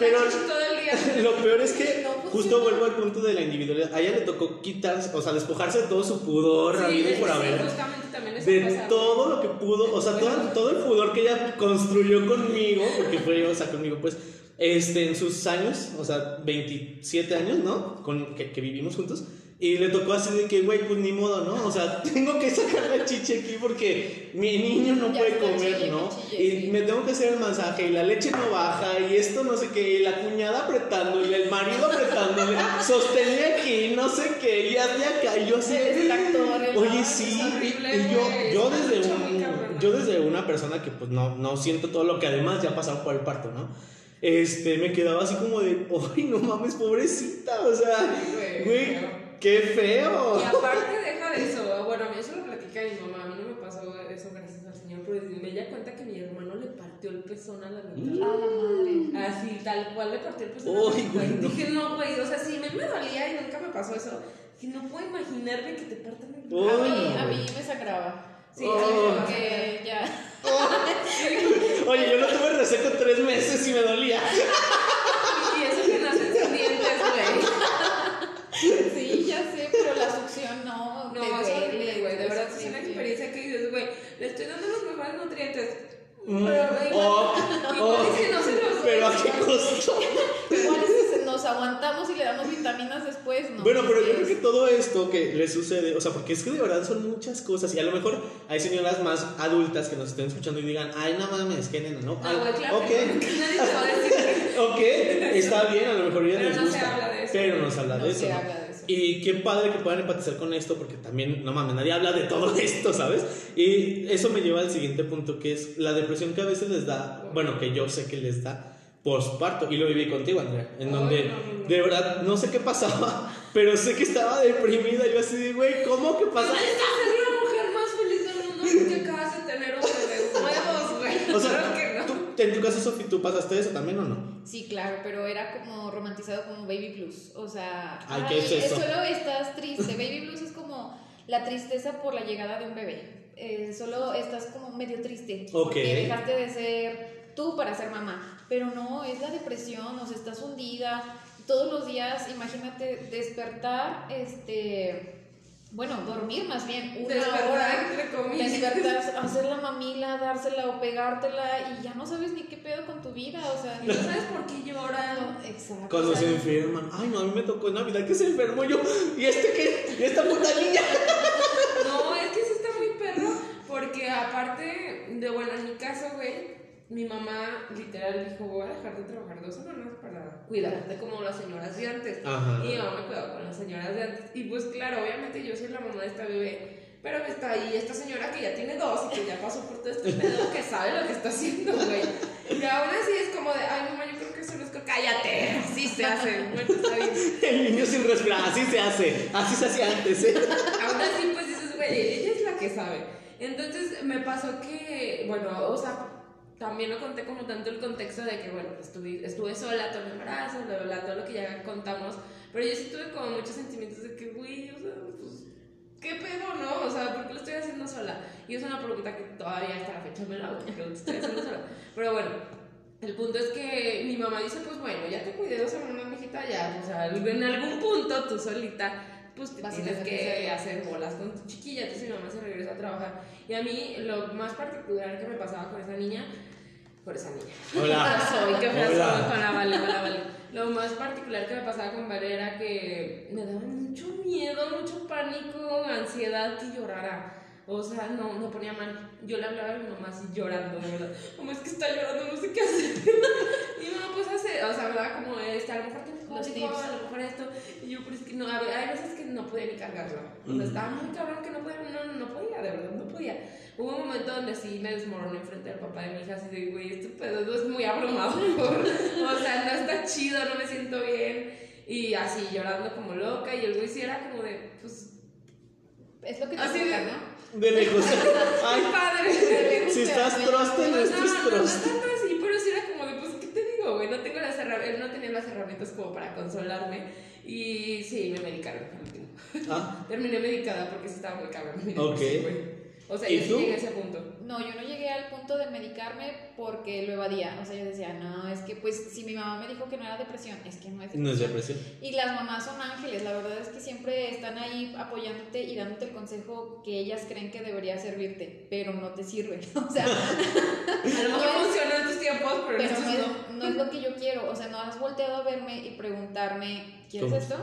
Pero- todo el día. [LAUGHS] Lo peor es que No justo vuelvo al punto de la individualidad. A ella le tocó quitarse, o sea, despojarse de todo su pudor, Sí, por haber. De pasa. todo lo que pudo, o sea, todo, todo el pudor que ella construyó conmigo, porque fue, o sea, conmigo, pues, este, en sus años, o sea, 27 años, ¿no? Con, que, que vivimos juntos. Y le tocó así de que, güey, pues ni modo, ¿no? O sea, [LAUGHS] tengo que sacar la chicha aquí porque mi niño no Ya puede comer, chille, ¿no? chille, Y sí. me tengo que hacer el masaje y la leche no baja y esto no sé qué, y la cuñada apretándole, el marido apretándole, [LAUGHS] sostenle aquí, no sé qué, y hazle acá, y yo así. Oye, sí, horrible, y yo, yo es desde un, yo desde una persona que pues no, no siento todo lo que además ya ha pasado por el parto, ¿no? Este, me quedaba así como de, ay, no mames, pobrecita, o sea, güey. Qué feo. Y aparte deja de eso, bueno, a mí eso lo platica mi mamá, a mí no me pasó eso gracias al Señor, pero me ella cuenta que mi hermano le partió el pezón a la mitad. A la madre. Así, tal cual le partió el pezón a Uy, la mitad. Dije, no, güey, o sea, sí, me, me dolía y nunca me pasó eso. Que no puedo imaginarme que te partan el Uy, A mí, a mí me sangraba. Sí, Oh. porque ya. Oye, yo lo tuve reseco tres meses y me dolía. Y eso que nacen sin dientes, güey. Sí, ya sé, pero la succión no. No, te es duele, horrible, güey. De verdad, es sí, una sí. experiencia que dices, güey, le estoy dando los mejores nutrientes. Mm, Pero oh, oh, es que. Pero a qué costo. [LAUGHS] Igual es que nos aguantamos y le damos vitaminas después, ¿no? Bueno, pero yo creo que todo esto que le sucede, o sea, porque es que de verdad son muchas cosas y a lo mejor hay señoras más adultas que nos estén escuchando y digan, ay, no mames, qué nena, ¿no? No, güey, claro ok, que [LAUGHS] que nadie te va a decir. [LAUGHS] ok, está bien, a lo mejor ya Pero les no se gusta, habla de eso. pero no se habla No de eso. se ¿no? habla de eso. Y qué padre que puedan empatizar con esto, porque también, no mames, nadie habla de todo [LAUGHS] esto, ¿sabes? Y eso me lleva al siguiente punto, que es la depresión que a veces les da, bueno, que yo sé que les da posparto, y lo viví contigo, Andrea, en donde no, no, no. de verdad no sé qué pasaba, [LAUGHS] pero sé que estaba deprimida, yo así güey, ¿cómo que pasa? Tienes que ser la mujer más feliz del mundo porque acabas de tener un bebé nuevos, güey. O sea, Claro que no. tú- en tu caso, Sofi, ¿tú pasaste eso también o no? Sí, claro, pero era como romantizado como baby blues. O sea, Ay, ¿qué es eso? solo estás triste. Baby blues es como la tristeza por la llegada de un bebé. Eh, solo estás como medio triste. Ok. Dejaste de ser tú para ser mamá. Pero no, es la depresión, o sea, estás hundida. Todos los días, imagínate despertar, este. Bueno, dormir más bien una Despertar, hora. entre comillas. Despertar, [LAUGHS] hacer la mamila, dársela o pegártela y ya no sabes ni qué pedo con tu vida, o sea, no sabes por qué lloran. no, exacto. Cuando o sea, se enferman, ay, no, a mí me tocó en Navidad que se enfermó yo, ¿y este qué? ¿Y esta puta niña? [LAUGHS] No, es que sí está muy perro, porque aparte de, bueno, en mi caso, güey, mi mamá literal dijo, voy a dejar de trabajar dos semanas para cuidarte como las señoras de antes. Ajá. Y mi mamá me cuidaba con las señoras de antes. Y pues claro, obviamente yo soy la mamá de esta bebé. Pero está ahí esta señora que ya tiene dos y que ya pasó por todo este pedo, que sabe lo que está haciendo, güey. Y aún así es como de, ay mamá, yo creo que eso no es co- cállate, así se hace. Bueno, está bien. El niño sin respirar, así se hace, así se hacía antes, ¿eh? Aún así, pues dices, güey, ella es la que sabe. Entonces me pasó que, bueno, o sea, también no conté como tanto el contexto de que, bueno, estuve, estuve sola todo mi embarazo, bla, bla, todo lo que ya contamos. Pero yo sí tuve como muchos sentimientos de que, güey, o sea, pues, ¿qué pedo, no? O sea, ¿por qué lo estoy haciendo sola? Y es una pregunta que todavía hasta la fecha me la hago, ¿por qué lo estoy haciendo sola? Pero bueno, el punto es que mi mamá dice, pues bueno, ya te cuidé dos semanas, mijita, ya, o sea, en algún punto tú solita, pues te Vas tienes que hacer bolas con tu chiquilla, entonces mi mamá se regresa a trabajar. Y a mí lo más particular que me pasaba con esa niña por esa niña. Hola. ¿Qué [LAUGHS] soy? ¿Qué soy con la Vale, con la Vale? Lo más particular que me pasaba con Vale era que me daba mucho miedo, mucho pánico, ansiedad que llorara. O sea, no, me ponía mal. Yo le hablaba a mi mamá así llorando, de verdad. Mamá, es que está llorando, no sé qué hacer. [LAUGHS] Y no, pues hace, o sea, me daba como este, a lo mejor tienes Los tips. a lo mejor esto. Y yo, pero es que no, a ver, hay veces no podía ni cargarlo. O sea, estaba muy cabrón que no podía, no, no podía, de verdad, no podía. Hubo un momento donde sí me desmoroné enfrente del papá de mi hija, así de, güey, este pedo es muy abrumador. [LAUGHS] o sea, no está chido, no me siento bien. Y así llorando como loca. Y el güey sí era como de, pues, Es lo que te Así de- toca, ¿no? De lejos. [LAUGHS] qué Ay, padre. si estás troste, no No, estés no, no, no troste. así, pero sí era como de, pues, ¿qué te digo, güey? No tengo las herramientas, él no tenía las herramientas como para consolarme. Y sí, me medicaron. Ah, [LAUGHS] Terminé medicada porque sí estaba muy cabrón. [LAUGHS] Ok. O sea, ¿Y yo sí llegué a ese punto. No, yo no llegué al punto de medicarme porque lo evadía. O sea, yo decía, no, es que pues si mi mamá me dijo que no era depresión, es que no es depresión. no es depresión. Y las mamás son ángeles, la verdad es que siempre están ahí apoyándote y dándote el consejo que ellas creen que debería servirte, pero no te sirve. [LAUGHS] O sea, A lo mejor No es- funcionó en tus tiempos, pero, no. es, no es lo que yo quiero. O sea, no has volteado a verme y preguntarme, ¿quieres ¿Cómo? esto?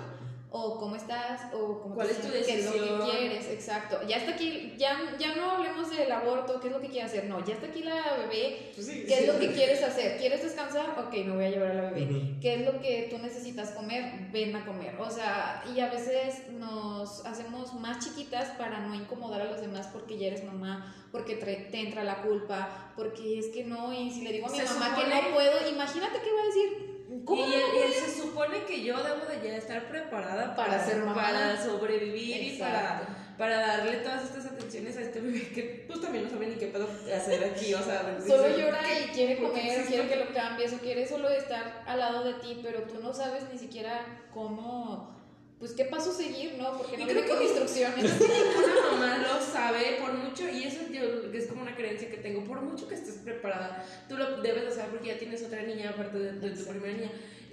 O cómo estás, o cómo ¿Cuál te es tu sientes? ¿Qué es lo decisión? que quieres, exacto. Ya está aquí, ya, ya no hablemos del aborto, qué es lo que quieres hacer, no, ya está aquí la bebé, Pues sí, ¿Qué sí. es lo que quieres hacer? ¿Quieres descansar? Ok, me voy a llevar a la bebé. Ujú. ¿Qué es lo que tú necesitas comer? Ven a comer. O sea, y a veces nos hacemos más chiquitas para no incomodar a los demás porque ya eres mamá, porque te entra la culpa, porque es que no, y si le digo a mi Se mamá que supone- no puedo, imagínate qué va a decir. ¿Cómo y, no él- puedo? él se supone que yo debo de ya estar preparada Para ser mamá. para sobrevivir y para, para darle todas estas atenciones a este bebé que pues también no sabe ni qué pedo hacer aquí, o sea, Solo dice, llora y quiere ¿Por qué comer, quiere que lo cambies o quiere solo estar al lado de ti, pero tú no sabes ni siquiera cómo, pues qué paso seguir, ¿no? Porque Y no creo creo que- instrucciones. Una mamá lo sabe por mucho, y eso yo, es como una creencia que tengo, por mucho que estés preparada, tú lo debes de saber porque ya tienes otra niña aparte de, de tu primera niña.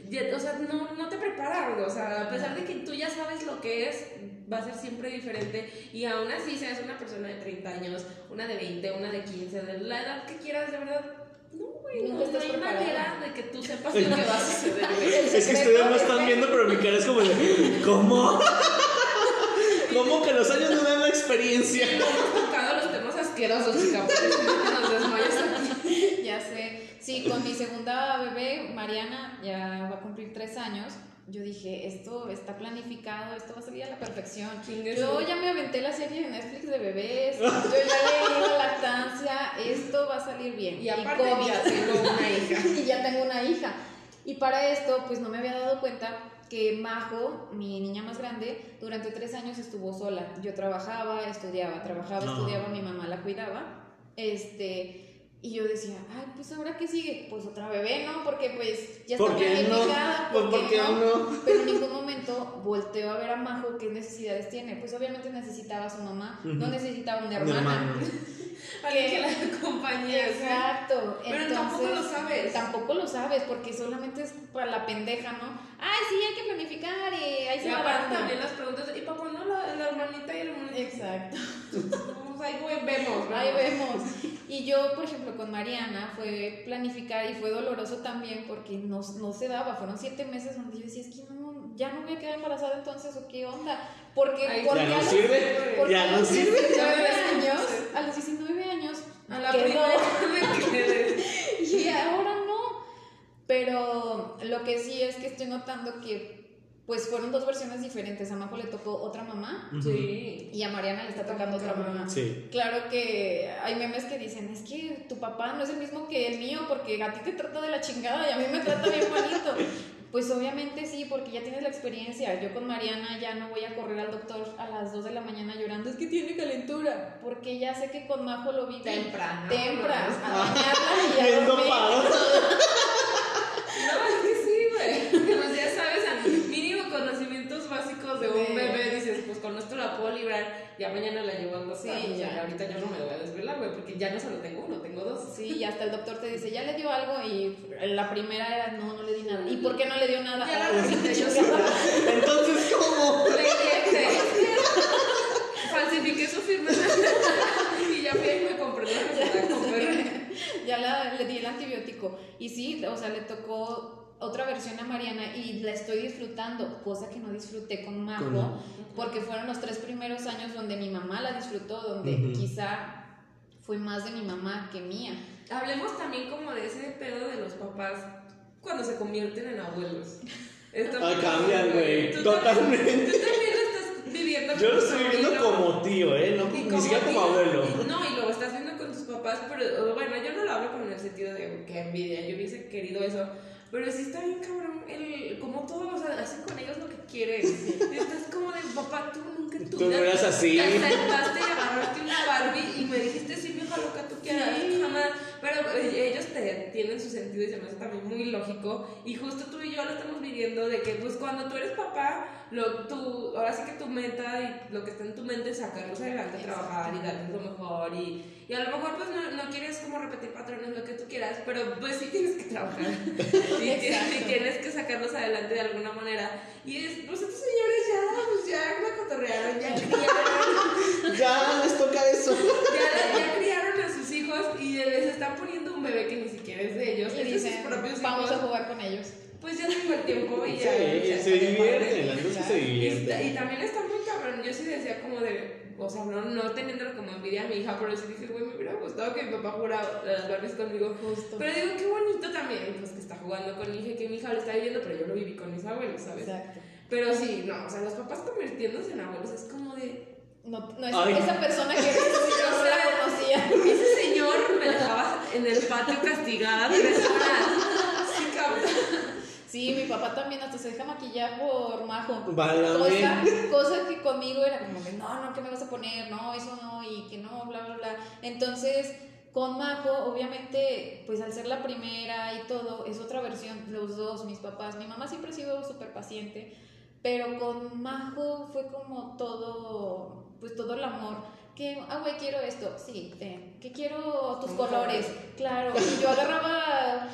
Ya, o sea, no, no te prepara, o sea, a pesar de que tú ya sabes lo que es, va a ser siempre diferente, y aún así seas una persona de 30 años, una de 20, una de 15, de la edad que quieras, de verdad, no, güey, no, no estás hay manera de que tú sepas lo que va a suceder, güey. Es que ustedes no es están viendo, pero mi cara es como de. ¿Cómo? ¿Cómo que los años no dan la experiencia? No hemos tocado los temas asquerosos, chica, por eso no te nos desmayas aquí. Ya sé. Sí, con mi segunda bebé, Mariana, ya va a cumplir tres años. Yo dije, esto está planificado, esto va a salir a la perfección. Chingue Yo ya me aventé la serie de Netflix de bebés, yo ya leí la lactancia, esto va a salir bien. Y aparte COVID. ya tengo una [LAUGHS] hija. y ya tengo una hija. Y para esto, pues no me había dado cuenta que Majo, mi niña más grande, durante tres años estuvo sola. Yo trabajaba, estudiaba, trabajaba, No. estudiaba, mi mamá la cuidaba. Este, y yo decía, ay, pues ahora qué sigue? Pues otra bebé, ¿no? Porque pues ya está ¿Por qué no? planificada, Pues, ¿por ¿por qué no? [LAUGHS] Pero en ningún momento volteo a ver a Majo qué necesidades tiene. Pues obviamente necesitaba a su mamá, no necesitaba una Un hermana. [LAUGHS] [LAUGHS] Alguien que la acompañe. Exacto. Pero tampoco lo sabes. Tampoco lo sabes, porque solamente es para la pendeja, ¿no? Ay, sí, hay que planificar y ahí se va aparte también las preguntas, ¿y para cuándo la, la hermanita y el hermanito? Exacto. Vamos, ahí vemos. Ahí vemos. Y yo, por ejemplo, con Mariana fue planificar y fue doloroso también porque no, no se daba. Fueron siete meses donde yo decía, es que no, ya no voy a quedar embarazada entonces, ¿o qué onda? Porque, Ay, porque Ya no a los- sirve. porque Ya no sirve. 19 Ya ves, años, a los 19 años, A la quedó. primera. [LAUGHS] Y ahora no. Pero lo que sí es que estoy notando que pues fueron dos versiones diferentes. A Majo le tocó otra mamá Sí. y a Mariana le está tocando otra mamá. Sí. Claro que hay memes que dicen, es que tu papá no es el mismo que el mío porque a ti te trata de la chingada y a mí me trata bien bonito. [LAUGHS] Pues obviamente sí, porque ya tienes la experiencia. Yo con Mariana ya no voy a correr al doctor a las 2 de la mañana llorando, es que tiene calentura, porque ya sé que con Majo lo vi Temprano. Temprano, [LAUGHS] a bañarla y a Bien dormir. dopado. [LAUGHS] No, es que sí, güey. Pues ya sabes, de un bebé, dices, pues con esto la puedo librar, ya mañana la llevo al doctor. Sí, pues ya. ahorita yo no me voy a desvelar, güey, porque ya no solo tengo uno, tengo dos. Sí, y hasta el doctor te dice, ya le dio algo y la primera era, no, no le di nada. ¿Y por qué no le dio nada? Ya la Ah, chingada. sola. Entonces, ¿cómo? Falsifiqué su firma. [LAUGHS] y ya fui y me compré una receta con [LAUGHS] ya la, le di el antibiótico. Y sí, o sea, le tocó otra versión a Mariana y la estoy disfrutando, cosa que no disfruté con Majo, Con- porque fueron los tres primeros años donde mi mamá la disfrutó, donde Ujú. quizá fue más de mi mamá que mía. Hablemos también como de ese pedo de los papás cuando se convierten en abuelos. [LAUGHS] Ay, cambian, güey, totalmente. Tú también lo estás viviendo Yo lo estoy viendo sobrino. como tío, ¿eh? No, Y ni siquiera como abuelo. y- no, y lo estás viendo con tus papás, pero bueno, yo no lo hablo con el sentido de que envidia, yo hubiese querido eso, pero sí está bien cabrón, el, como todos, o sea, hacen con ellos lo que quieren. Estás como de, papá, tú nunca tu Tú no eras así. Te sentaste y agarraste una Barbie y me dijiste, sí, mi hija, lo que tú quieras, jamás. Pero eh, ellos te tienen su sentido y se me hace también muy lógico. Y justo tú y yo lo estamos viviendo de que, pues, cuando tú eres papá, lo, tú, ahora sí que tu meta y lo que está en tu mente es sacarlos adelante, trabajar y darles lo mejor. Y, y a lo mejor, pues, no, no quieres como repetir patrones, lo que tú quieras, pero pues sí tienes que trabajar. [LAUGHS] y, tienes, y tienes que sacarlos adelante de alguna manera. Y es, pues, estos señores ya, pues, ya la cotorrearon, ya [LAUGHS] criaron. Ya les toca eso. Ya, ya criaron hijos y les están poniendo un bebé que ni siquiera es de ellos, Y es de sus dicen, propios vamos hijos. a jugar con ellos. Pues ya tengo el tiempo y Sí, ya. ya se bien divierten, padre. la neta es que se Claro. Y, y divierten. también está muy cabrón. Yo sí decía como de, o sea, no, no teniéndolo como envidia a mi hija, pero sí dije, güey, me hubiera gustado que mi papá jugara las Barbies conmigo. Justo. Pero digo, qué bonito también, pues que está jugando con mi hija que mi hija lo está viviendo, pero yo lo viví con mis abuelos, ¿sabes? Exacto. Pero sí, no, o sea, los papás convirtiéndose en abuelos es como de, No, no es Ay. esa persona que [LAUGHS] yo no la conocía. Ese señor me dejaba en el patio castigada tres horas. Sí, cabrón. Sí, mi papá también hasta se deja maquillar por majo. Cosa, cosa que conmigo era como que no, no, ¿qué me vas a poner? No, eso no, y que no, bla, bla, bla. Entonces, con Majo, obviamente, pues al ser la primera y todo, es otra versión, los dos, mis papás. Mi mamá siempre ha sido súper paciente, pero con Majo fue como todo, pues todo el amor. Que, ah, güey, quiero esto, sí, ten. que quiero tus colores, claro. Y yo agarraba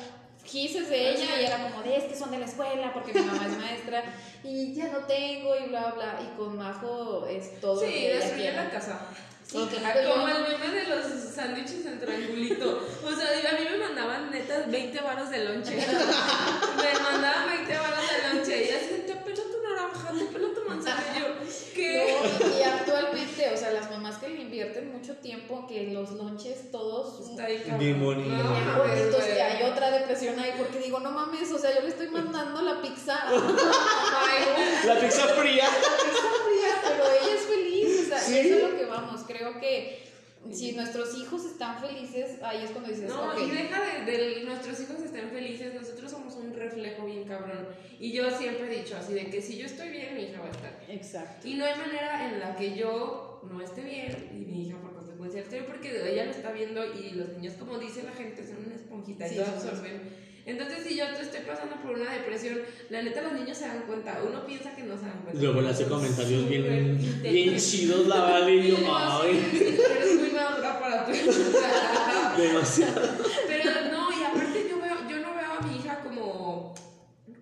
gises de ella y era como de es que son de la escuela porque mi mamá es [LAUGHS] maestra y ya no tengo y bla bla y con Majo es todo lo Sí, que destruye la casa. Sí, claro, Como yo- el meme de los sándwiches en triangulito. O sea, a mí me mandaban netas 20 varos de lonche. [LAUGHS] me mandaban 20 varos de lonche. Y así, te pelo tu naranja, te pelo tu manzana. Y yo, ¿qué? No, y actualmente, o sea, las mamás que le invierten mucho tiempo, que los lonches todos Está ahí. Bien bonitos, que hay otra depresión ahí, porque digo, no mames, o sea, yo le estoy mandando la pizza, [LAUGHS] la Ay, La pizza fría. pizza fría, pero ella es feliz, o sea, Sí. y eso es lo que vamos, creo que si nuestros hijos están felices, ahí es cuando dices, No, y deja de, de nuestros hijos estén felices, nosotros somos un reflejo bien cabrón. Y yo siempre he dicho así de que si yo estoy bien, mi hija va a estar bien. exacto. Y no hay manera en la que yo no esté bien y mi hija por consecuencia esté bien porque ella lo está viendo y los niños, como dice la gente, son una esponjita y lo absorben. Entonces, si yo te estoy pasando por una depresión, la neta los niños se dan cuenta. Uno piensa que no se dan cuenta. Luego le hace comentarios bien, bien chidos la vale y yo, ay, eres muy madura para tu [LAUGHS] demasiado. Pero no, y aparte yo, veo, yo no veo a mi hija como,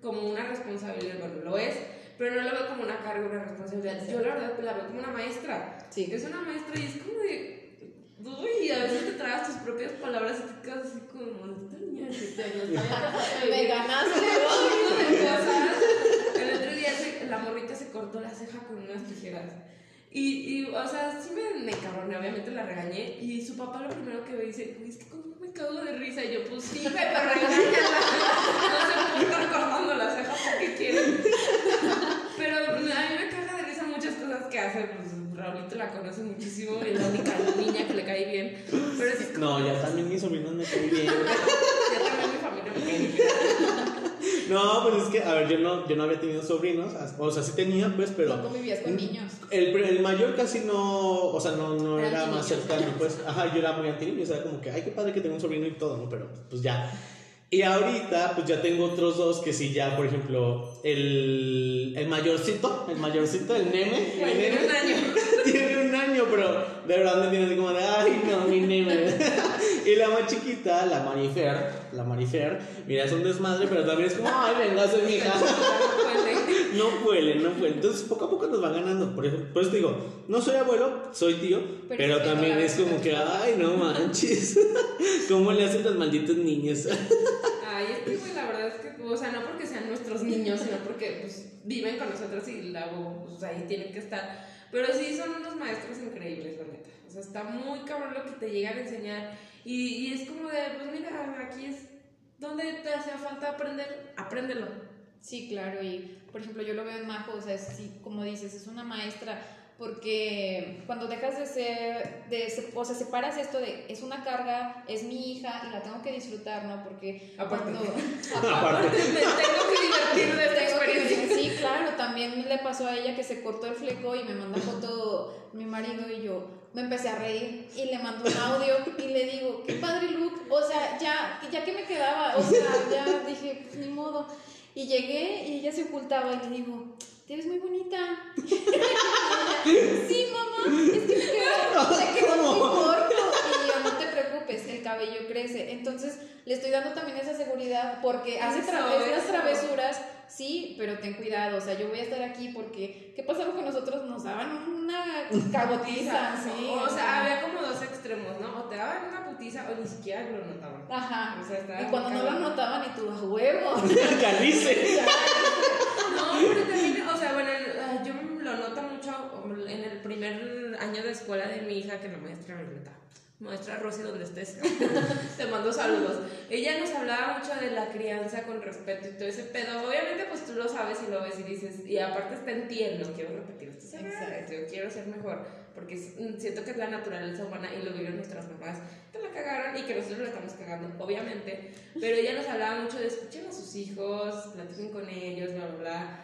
como una responsabilidad, bueno, lo es, pero no la veo como una carga, una responsabilidad. Yo la verdad la veo como una maestra. Sí. Es una maestra y es como de... Uy, a veces te traes tus propias palabras y te quedas así como, esta niña de 7 años. todavía capaz de Me ganaste. [LAUGHS] El otro día se- la morrita se cortó la ceja con unas tijeras. Y, y, o sea, sí me, me cabroné, obviamente la regañé. Y su papá lo primero que ve dice, "Güey, es que como me cago de risa. Y yo, pues sí, pero regáñala. No se puede estar cortando la ceja porque quiere. Pero a mí me caga de risa muchas cosas que hace. Pues Raulito la conoce muchísimo y es la única niña que le cae bien. Pero es como, No, ya también mis sobrinos me caen bien. [LAUGHS] [LAUGHS] No, pues es que, a ver, yo no, yo no había tenido sobrinos, o sea, sí tenía, pues, pero... No convivías con niños. El, el mayor casi no, o sea, no, no Era era más cercano, pues, ajá, yo era muy antiniño, o sea, como que, ay, qué padre que tengo un sobrino y todo, ¿no? Pero, pues ya. Y ahorita, pues ya tengo otros dos que sí, ya, por ejemplo, el, el mayorcito, el mayorcito, el neme, el tiene un año. [LAUGHS] tiene un año, pero de verdad me tiene así como de, ay, no, mi neme. [LAUGHS] [LAUGHS] y la más chiquita, la Marifer, la Marifer, mira, es un desmadre, pero también es como, ay, venga, soy mi hija. [LAUGHS] [LAUGHS] No puede, no puede. Entonces, poco a poco nos van ganando. Por eso, por eso digo, no soy abuelo, soy tío, pero, Pero sí, también es como que, ay, no manches. ¿Cómo le hacen los malditos niños? Ay, es que, güey, la verdad es que, o sea, no porque sean nuestros niños, sino porque, pues, viven con nosotros y la, pues, ahí tienen que estar. Pero sí son unos maestros increíbles, la neta. O sea, está muy cabrón lo que te llegan a enseñar. Y, y es como de, pues, mira, aquí es donde te hace falta aprender, apréndelo. Sí, claro, y por ejemplo yo lo veo en Majo, o sea, sí, como dices, es una maestra, porque cuando dejas de ser, de, se- o sea, separas esto de, es una carga, es mi hija y la tengo que disfrutar, ¿no? Porque Aparte. cuando... [LAUGHS] Aparte. Me [LAUGHS] tengo que divertir de esta Tengo que- experiencia. Sí, claro, también le pasó a ella que se cortó el fleco y me manda foto mi marido y yo me empecé a reír y le mando un audio y le digo, qué padre look, o sea, ya, ya que me quedaba, o sea, ya dije, pues ni modo. Y llegué y ella se ocultaba y le digo, te ves muy bonita. [LAUGHS] Sí, mamá, es que me quedó, me quedó [LAUGHS] muy corto. Y yo, no te preocupes, el cabello crece. Entonces, le estoy dando también esa seguridad porque hace Eso, tra- esas eso. travesuras, sí, pero ten cuidado. O sea, yo voy a estar aquí porque, ¿qué pasaba con nosotros? Nos daban una cagotiza, [LAUGHS] sí. O sea, había como dos extremos, ¿no? O te daban una putiza o ni siquiera lo notaban. Ajá. O sea, estaba Y cuando no lo notaban, y tú, a huevo. [LAUGHS] Calice. [LAUGHS] No, pero también, o sea, bueno, ah, yo lo noto mucho en el primer año de escuela de mi hija, que la maestra me nota. Maestra Rosy, donde estés, [LAUGHS] te mando saludos. Ella nos hablaba mucho de la crianza con respeto y todo ese pedo. Obviamente, pues tú lo sabes y lo ves y dices, y aparte está en ti el no quiero repetir esto, yo quiero ser mejor, porque es- mm, siento que es la naturaleza humana y lo vivieron nuestras mamás, que la cagaron y que nosotros la estamos cagando, obviamente. Pero ella nos hablaba mucho de escuchen a sus hijos, platiquen con ellos, bla, bla, bla.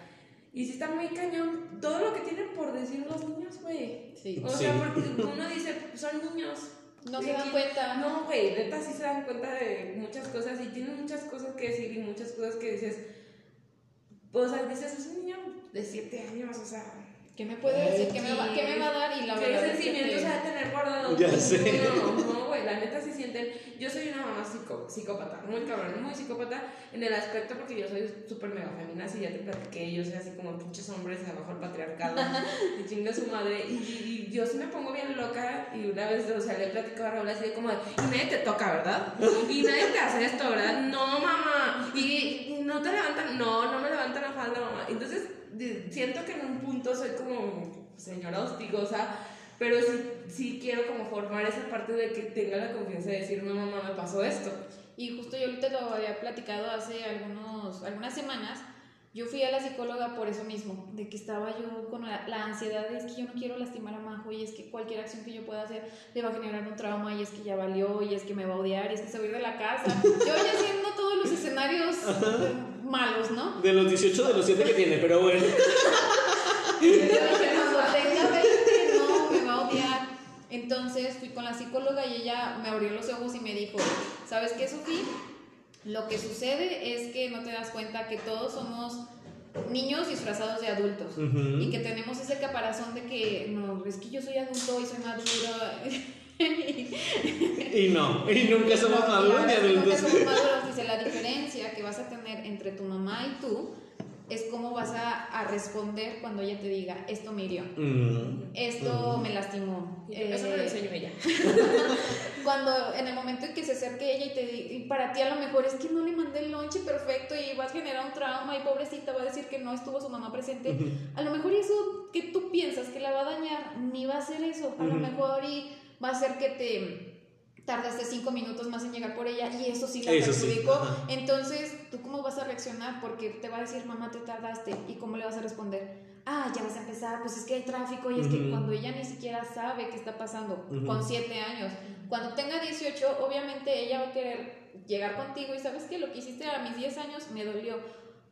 Y sí está muy cañón todo lo que tienen por decir los niños, güey. Sí. O Sí. sea, porque uno dice, pues son niños. No se dan aquí- cuenta. No, güey, neta sí se dan cuenta de muchas cosas y tienen muchas cosas que decir y muchas cosas que dices. O sea, dices, es un niño de 7 años, o sea. ¿Qué me puede decir? ¿Qué me, va, qué me va a dar? Y la ¿Qué verdad es que sentimientos ha de tener guardados? Ya sé. No, no, güey, la neta sí sienten. Yo soy una mamá psicó- psicópata, muy cabrón, muy psicópata en el aspecto porque yo soy súper mega femina, así ya te platiqué, yo soy así como pinches hombres abajo el patriarcado, [LAUGHS] y chinga su madre. Y, y yo sí me pongo bien loca y una vez, o sea, le platico a Raúl así de como, de, y nadie te toca, ¿verdad? Y nadie te hace esto, ¿verdad? No, mamá. Y, y no te levantan, no, no me levantan la falda, mamá. Entonces, siento que en un punto soy como señora hostigosa, pero sí, sí quiero como formar esa parte de que tenga la confianza de decir, no, mamá, me pasó esto. Y justo yo te lo había platicado hace algunos, algunas semanas. Yo fui a la psicóloga por eso mismo, de que estaba yo con la, la ansiedad de es que yo no quiero lastimar a Majo y es que cualquier acción que yo pueda hacer le va a generar un trauma y es que ya valió y es que me va a odiar y es que se va a ir de la casa. Yo ya haciendo todos los escenarios malos, ¿no? De los 18 de los 7 que tiene, pero bueno. Yo dije, cuando tenga 20, no, me va a odiar. Entonces fui con la psicóloga y ella me abrió los ojos y me dijo, ¿sabes qué, Sofía? Lo que sucede es que no te das cuenta que todos somos niños disfrazados de adultos y que tenemos ese caparazón de que, no, es que yo soy adulto y soy madura. Y no, y nunca somos maduros ni que Nunca adultos. somos maduros. Dice, la diferencia que vas a tener entre tu mamá y tú es cómo vas a, a responder cuando ella te diga, esto me hirió, Mm. esto me lastimó. Yo, eso me lo Eh, enseñó ella. [LAUGHS] cuando en el momento en que se acerque ella y te y para ti a lo mejor es que no le mandé el lonche perfecto y vas a generar un trauma y pobrecita va a decir que no estuvo su mamá presente, a lo mejor eso que tú piensas que la va a dañar ni va a ser eso, a lo mejor y va a ser que te tardaste cinco minutos más en llegar por ella y eso sí la Eso sí, perjudicó. ajá. Entonces, ¿tú cómo vas a reaccionar? Porque te va a decir, mamá, te tardaste. ¿Y cómo le vas a responder? Ah, ya vas a empezar, pues es que hay tráfico y es que cuando ella ni siquiera sabe qué está pasando, con siete años, cuando tenga 18, obviamente ella va a querer llegar contigo y sabes que lo que hiciste a mis 10 años me dolió.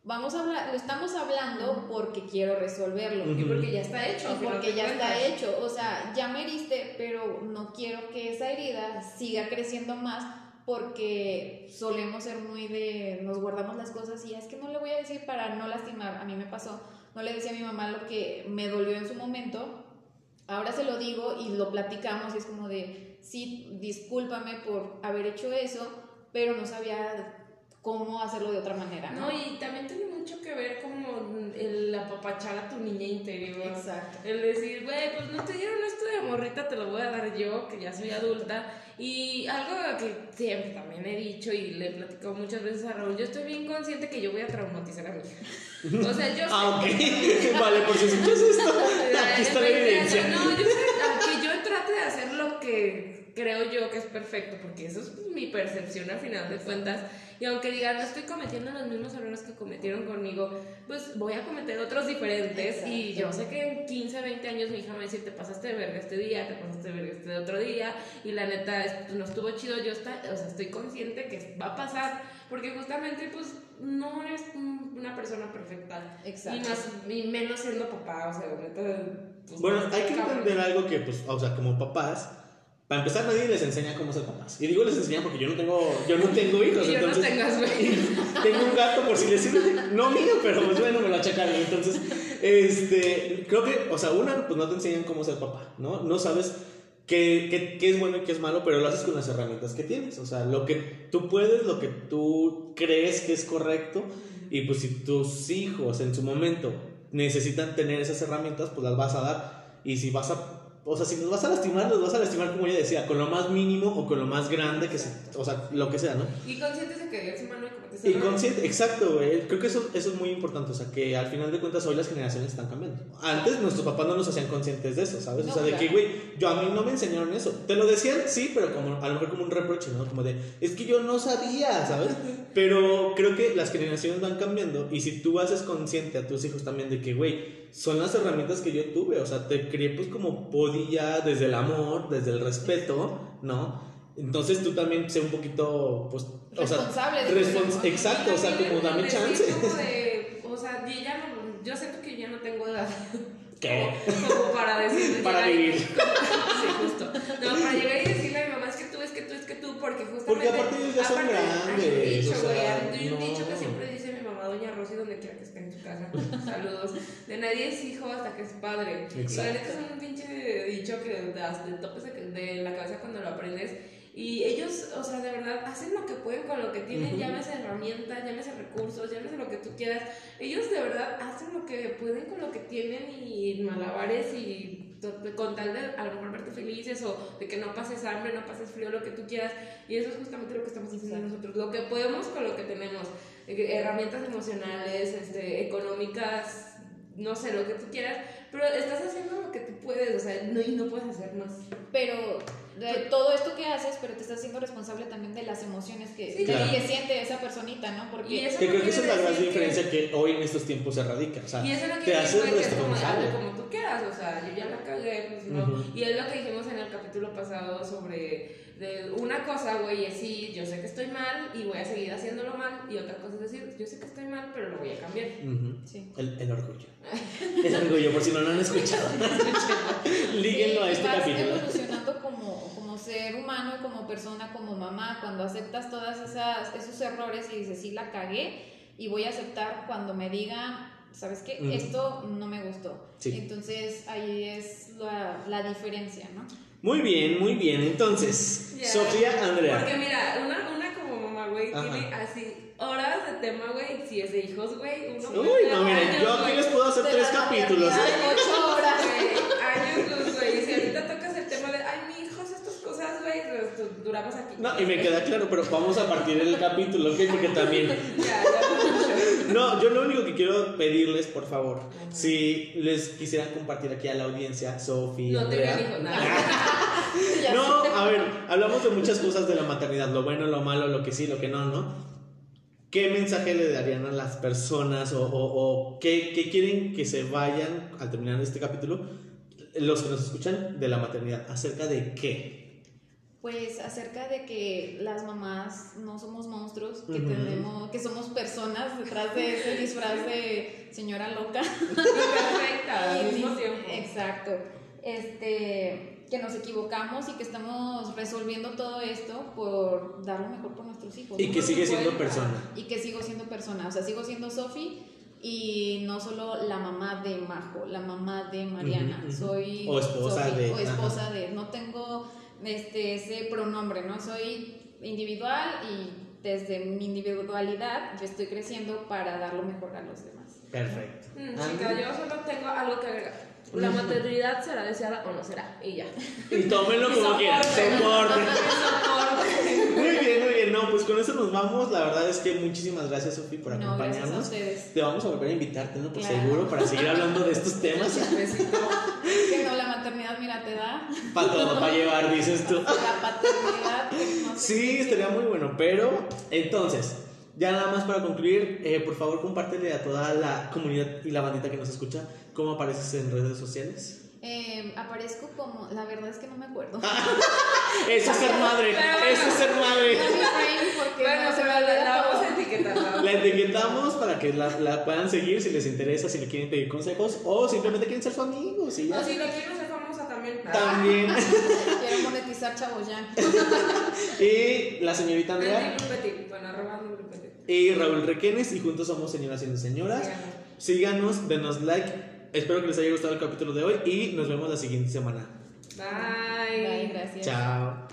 Vamos a hablar, lo estamos hablando porque quiero resolverlo. Y Ujú. porque ya está hecho. Y porque ya está hecho, o sea, ya me heriste, pero no quiero que esa herida siga creciendo más porque solemos ser muy de, nos guardamos las cosas y es que no le voy a decir para no lastimar, a mí me pasó, no le decía a mi mamá lo que me dolió en su momento ahora se lo digo y lo platicamos y es como de, sí, discúlpame por haber hecho eso, pero no sabía cómo hacerlo de otra manera, ¿no? No, y también tiene mucho que ver como el apapachar a tu niña interior. Exacto. El decir, güey, pues no te dieron esto de morrita, te lo voy a dar yo, que ya soy adulta. Y algo que siempre también he dicho y le he platicado muchas veces a Raúl, yo estoy bien consciente que yo voy a traumatizar a mi hija. O sea, yo... [LAUGHS] Ah, ok. [LAUGHS] vale, por si escuchas esto, [LAUGHS] aquí está la evidencia. No, yo sé que yo trate de hacer lo que creo yo que es perfecto, porque eso es mi percepción al final de cuentas. Y aunque digan, no estoy cometiendo los mismos errores que cometieron conmigo, pues voy a cometer otros diferentes. Y yo sé que en 15, 20 años mi hija me va a decir, te pasaste de verga este día, te pasaste de verga este otro día. Y la neta, es- pues, no estuvo chido. Yo está, o sea, estoy consciente que va a pasar, porque justamente, pues, no eres un- una persona perfecta. Exacto. Y, más, y menos siendo papá, o sea, la neta. pues, Bueno, hay que entender algo que, pues, o sea, como papás, para empezar nadie les enseña cómo ser papás. Y digo les enseña porque yo no tengo, yo no tengo [LAUGHS] hijos, Y yo no entonces tengas, [LAUGHS] tengo un gato por si les sirve, no mío, pero pues bueno, me lo achacaron. Entonces, este, creo que, o sea, una, pues no te enseñan cómo ser papá, ¿no? No sabes qué, qué, qué es bueno y qué es malo, pero lo haces con las herramientas que tienes. O sea, lo que tú puedes, lo que tú crees que es correcto, y pues si tus hijos en su momento necesitan tener esas herramientas, pues las vas a dar. Y si vas a, o sea, si los vas a lastimar, los vas a lastimar como ella decía, con lo más mínimo o con lo más grande, que se, o sea, lo que sea, ¿no? Y conscientes de que eres humano y cometes Y consciente, exacto, güey. Creo que eso, eso es muy importante. O sea, que al final de cuentas hoy las generaciones están cambiando. Antes nuestros papás no nos hacían conscientes de eso, ¿sabes? o No, sea, de que, claro. güey, yo a mí no me enseñaron eso. Te lo decían, sí, pero como, a lo mejor como un reproche, ¿no? Como de, es que yo no sabía, ¿sabes? [LAUGHS] Pero creo que las generaciones van cambiando. Y si tú haces consciente a tus hijos también de que, güey, son las herramientas que yo tuve. O sea, te crié pues como podía, desde el amor, desde el respeto, ¿no? Entonces tú también sé un poquito, pues, o sea, respons- exacto, o sea, como dame chance. como de, o sea, yo ya no, yo siento que ya no tengo edad. ¿Qué? Como, para decir. [LAUGHS] Para y- vivir. [LAUGHS] sí, justo. No, para llegar y decirle a mi mamá, es que tú, es que tú, es que tú, porque justamente. Porque aparte ellos ya son aparte, grandes, Hay un dicho, o sea, güey, hay un no. dicho que siempre dice mi mamá, Doña Rosy, donde quiera que esté en su casa. [LAUGHS] Saludos. De nadie es hijo hasta que es padre. Y Exacto. la neta es un pinche dicho que te topes de, la cabeza cuando lo aprendes. Y ellos, o sea, de verdad, hacen lo que pueden con lo que tienen, Ujú. llámese herramientas, llámese recursos, llámese lo que tú quieras. Ellos de verdad hacen lo que pueden con lo que tienen y malabares y con tal de a lo mejor verte felices o de que no pases hambre, no pases frío, lo que tú quieras. Y eso es justamente lo que estamos haciendo nosotros, lo que podemos con lo que tenemos. Herramientas emocionales, este, económicas, no sé, lo que tú quieras, pero estás haciendo lo que tú puedes, o sea, no, y no puedes hacer más. Pero de todo esto que haces, pero te estás haciendo responsable también de las emociones que, Sí, claro. que siente esa personita, ¿no? Y Porque eso Que no creo que esa es la gran que- diferencia que hoy en estos tiempos se radica. O sea, Y eso no te haces que como, responsable. hazle como tú quieras, o sea, yo ya la cagué, pues no. Ujú. Y es lo que dijimos en el capítulo pasado sobre de una cosa, güey, es sí, yo sé que estoy mal y voy a seguir haciéndolo mal, y otra cosa es decir, yo sé que estoy mal, pero lo voy a cambiar. Sí. el, el orgullo. [LAUGHS] El orgullo, por si no lo han escuchado. [LAUGHS] Líguenlo a este vas capítulo. evolucionando como, como ser humano como persona, como mamá, cuando aceptas todas esas esos errores y dices, sí la cagué y voy a aceptar cuando me digan, ¿sabes qué? Esto no me gustó. Sí. Entonces ahí es la, la diferencia, ¿no? Muy bien, muy bien. Entonces. Sofía Andrea. Porque mira, una, una como mamá, güey, tiene así horas de tema, güey, si es de hijos, güey, uno Uy, no, miren, yo aquí les puedo hacer De tres capítulos. ¿eh? Ocho horas. Güey, años duramos aquí. No, y me queda claro, pero vamos a partir del capítulo, ¿ok? Porque también. [LAUGHS] Ya, ya. No, yo lo único que quiero pedirles, por favor, si les quisieran compartir aquí a la audiencia, Sofía, No tengan hijos, nada. [LAUGHS] Ya No, a ver, hablamos de muchas cosas de la maternidad, lo bueno, lo malo, lo que sí, lo que no, ¿no? ¿Qué mensaje le darían a las personas o, o- o qué, qué quieren que se vayan al terminar este capítulo los que nos escuchan de la maternidad? ¿Acerca de qué? Pues acerca de que las mamás no somos monstruos, que tenemos, que somos personas detrás de ese disfraz de señora loca. Perfecta, al [LAUGHS] mismo tiempo. Exacto. Este, que nos equivocamos y que estamos resolviendo todo esto por dar lo mejor por nuestros hijos. Y que sigue siendo cuenta. persona. Y que sigo siendo persona, o sea, sigo siendo Sofi, y no solo la mamá de Majo, la mamá de Mariana, soy O esposa Sofi, de- o esposa de, no tengo este ese pronombre, no soy individual y desde mi individualidad yo estoy creciendo para dar lo mejor a los demás. Perfecto. Mm, chica, yo solo tengo algo que agregar. La maternidad será deseada o no será, y ya. Y tómenlo Y como quieran. soporten. Soporten. Soporten. Muy bien, muy bien. No, pues con eso nos vamos. La verdad es que muchísimas gracias, Sofi, por No, gracias a acompañarnos. ustedes. Te vamos a volver a invitar, tenlo por Claro. seguro, para seguir hablando de estos temas. [LAUGHS] La maternidad, mira, te da Para todo, para llevar, dices tú. la paternidad. no sé Sí, estaría muy bueno. Pero, entonces, ya nada más para concluir, eh, por favor, compártele a toda la comunidad y la bandita que nos escucha cómo apareces en redes sociales. Eh, aparezco como, la verdad es que no me acuerdo. Eso es ser madre, eso es ser madre. Bueno, no se la, vamos a etiquetar. la- La etiquetamos para que la, la puedan seguir si les interesa, si le quieren pedir consejos o simplemente quieren ser su amigo. y ya. O si la quiero hacer famosa también. También. [LAUGHS] Quiero monetizar, chavos, ya. [LAUGHS] y la señorita Andrea. Bueno, arroba y Raúl Requenes y juntos somos señoras y señoras. Síganos, denos like. Espero que les haya gustado el capítulo de hoy y nos vemos la siguiente semana. Bye. Bye, gracias. Chao.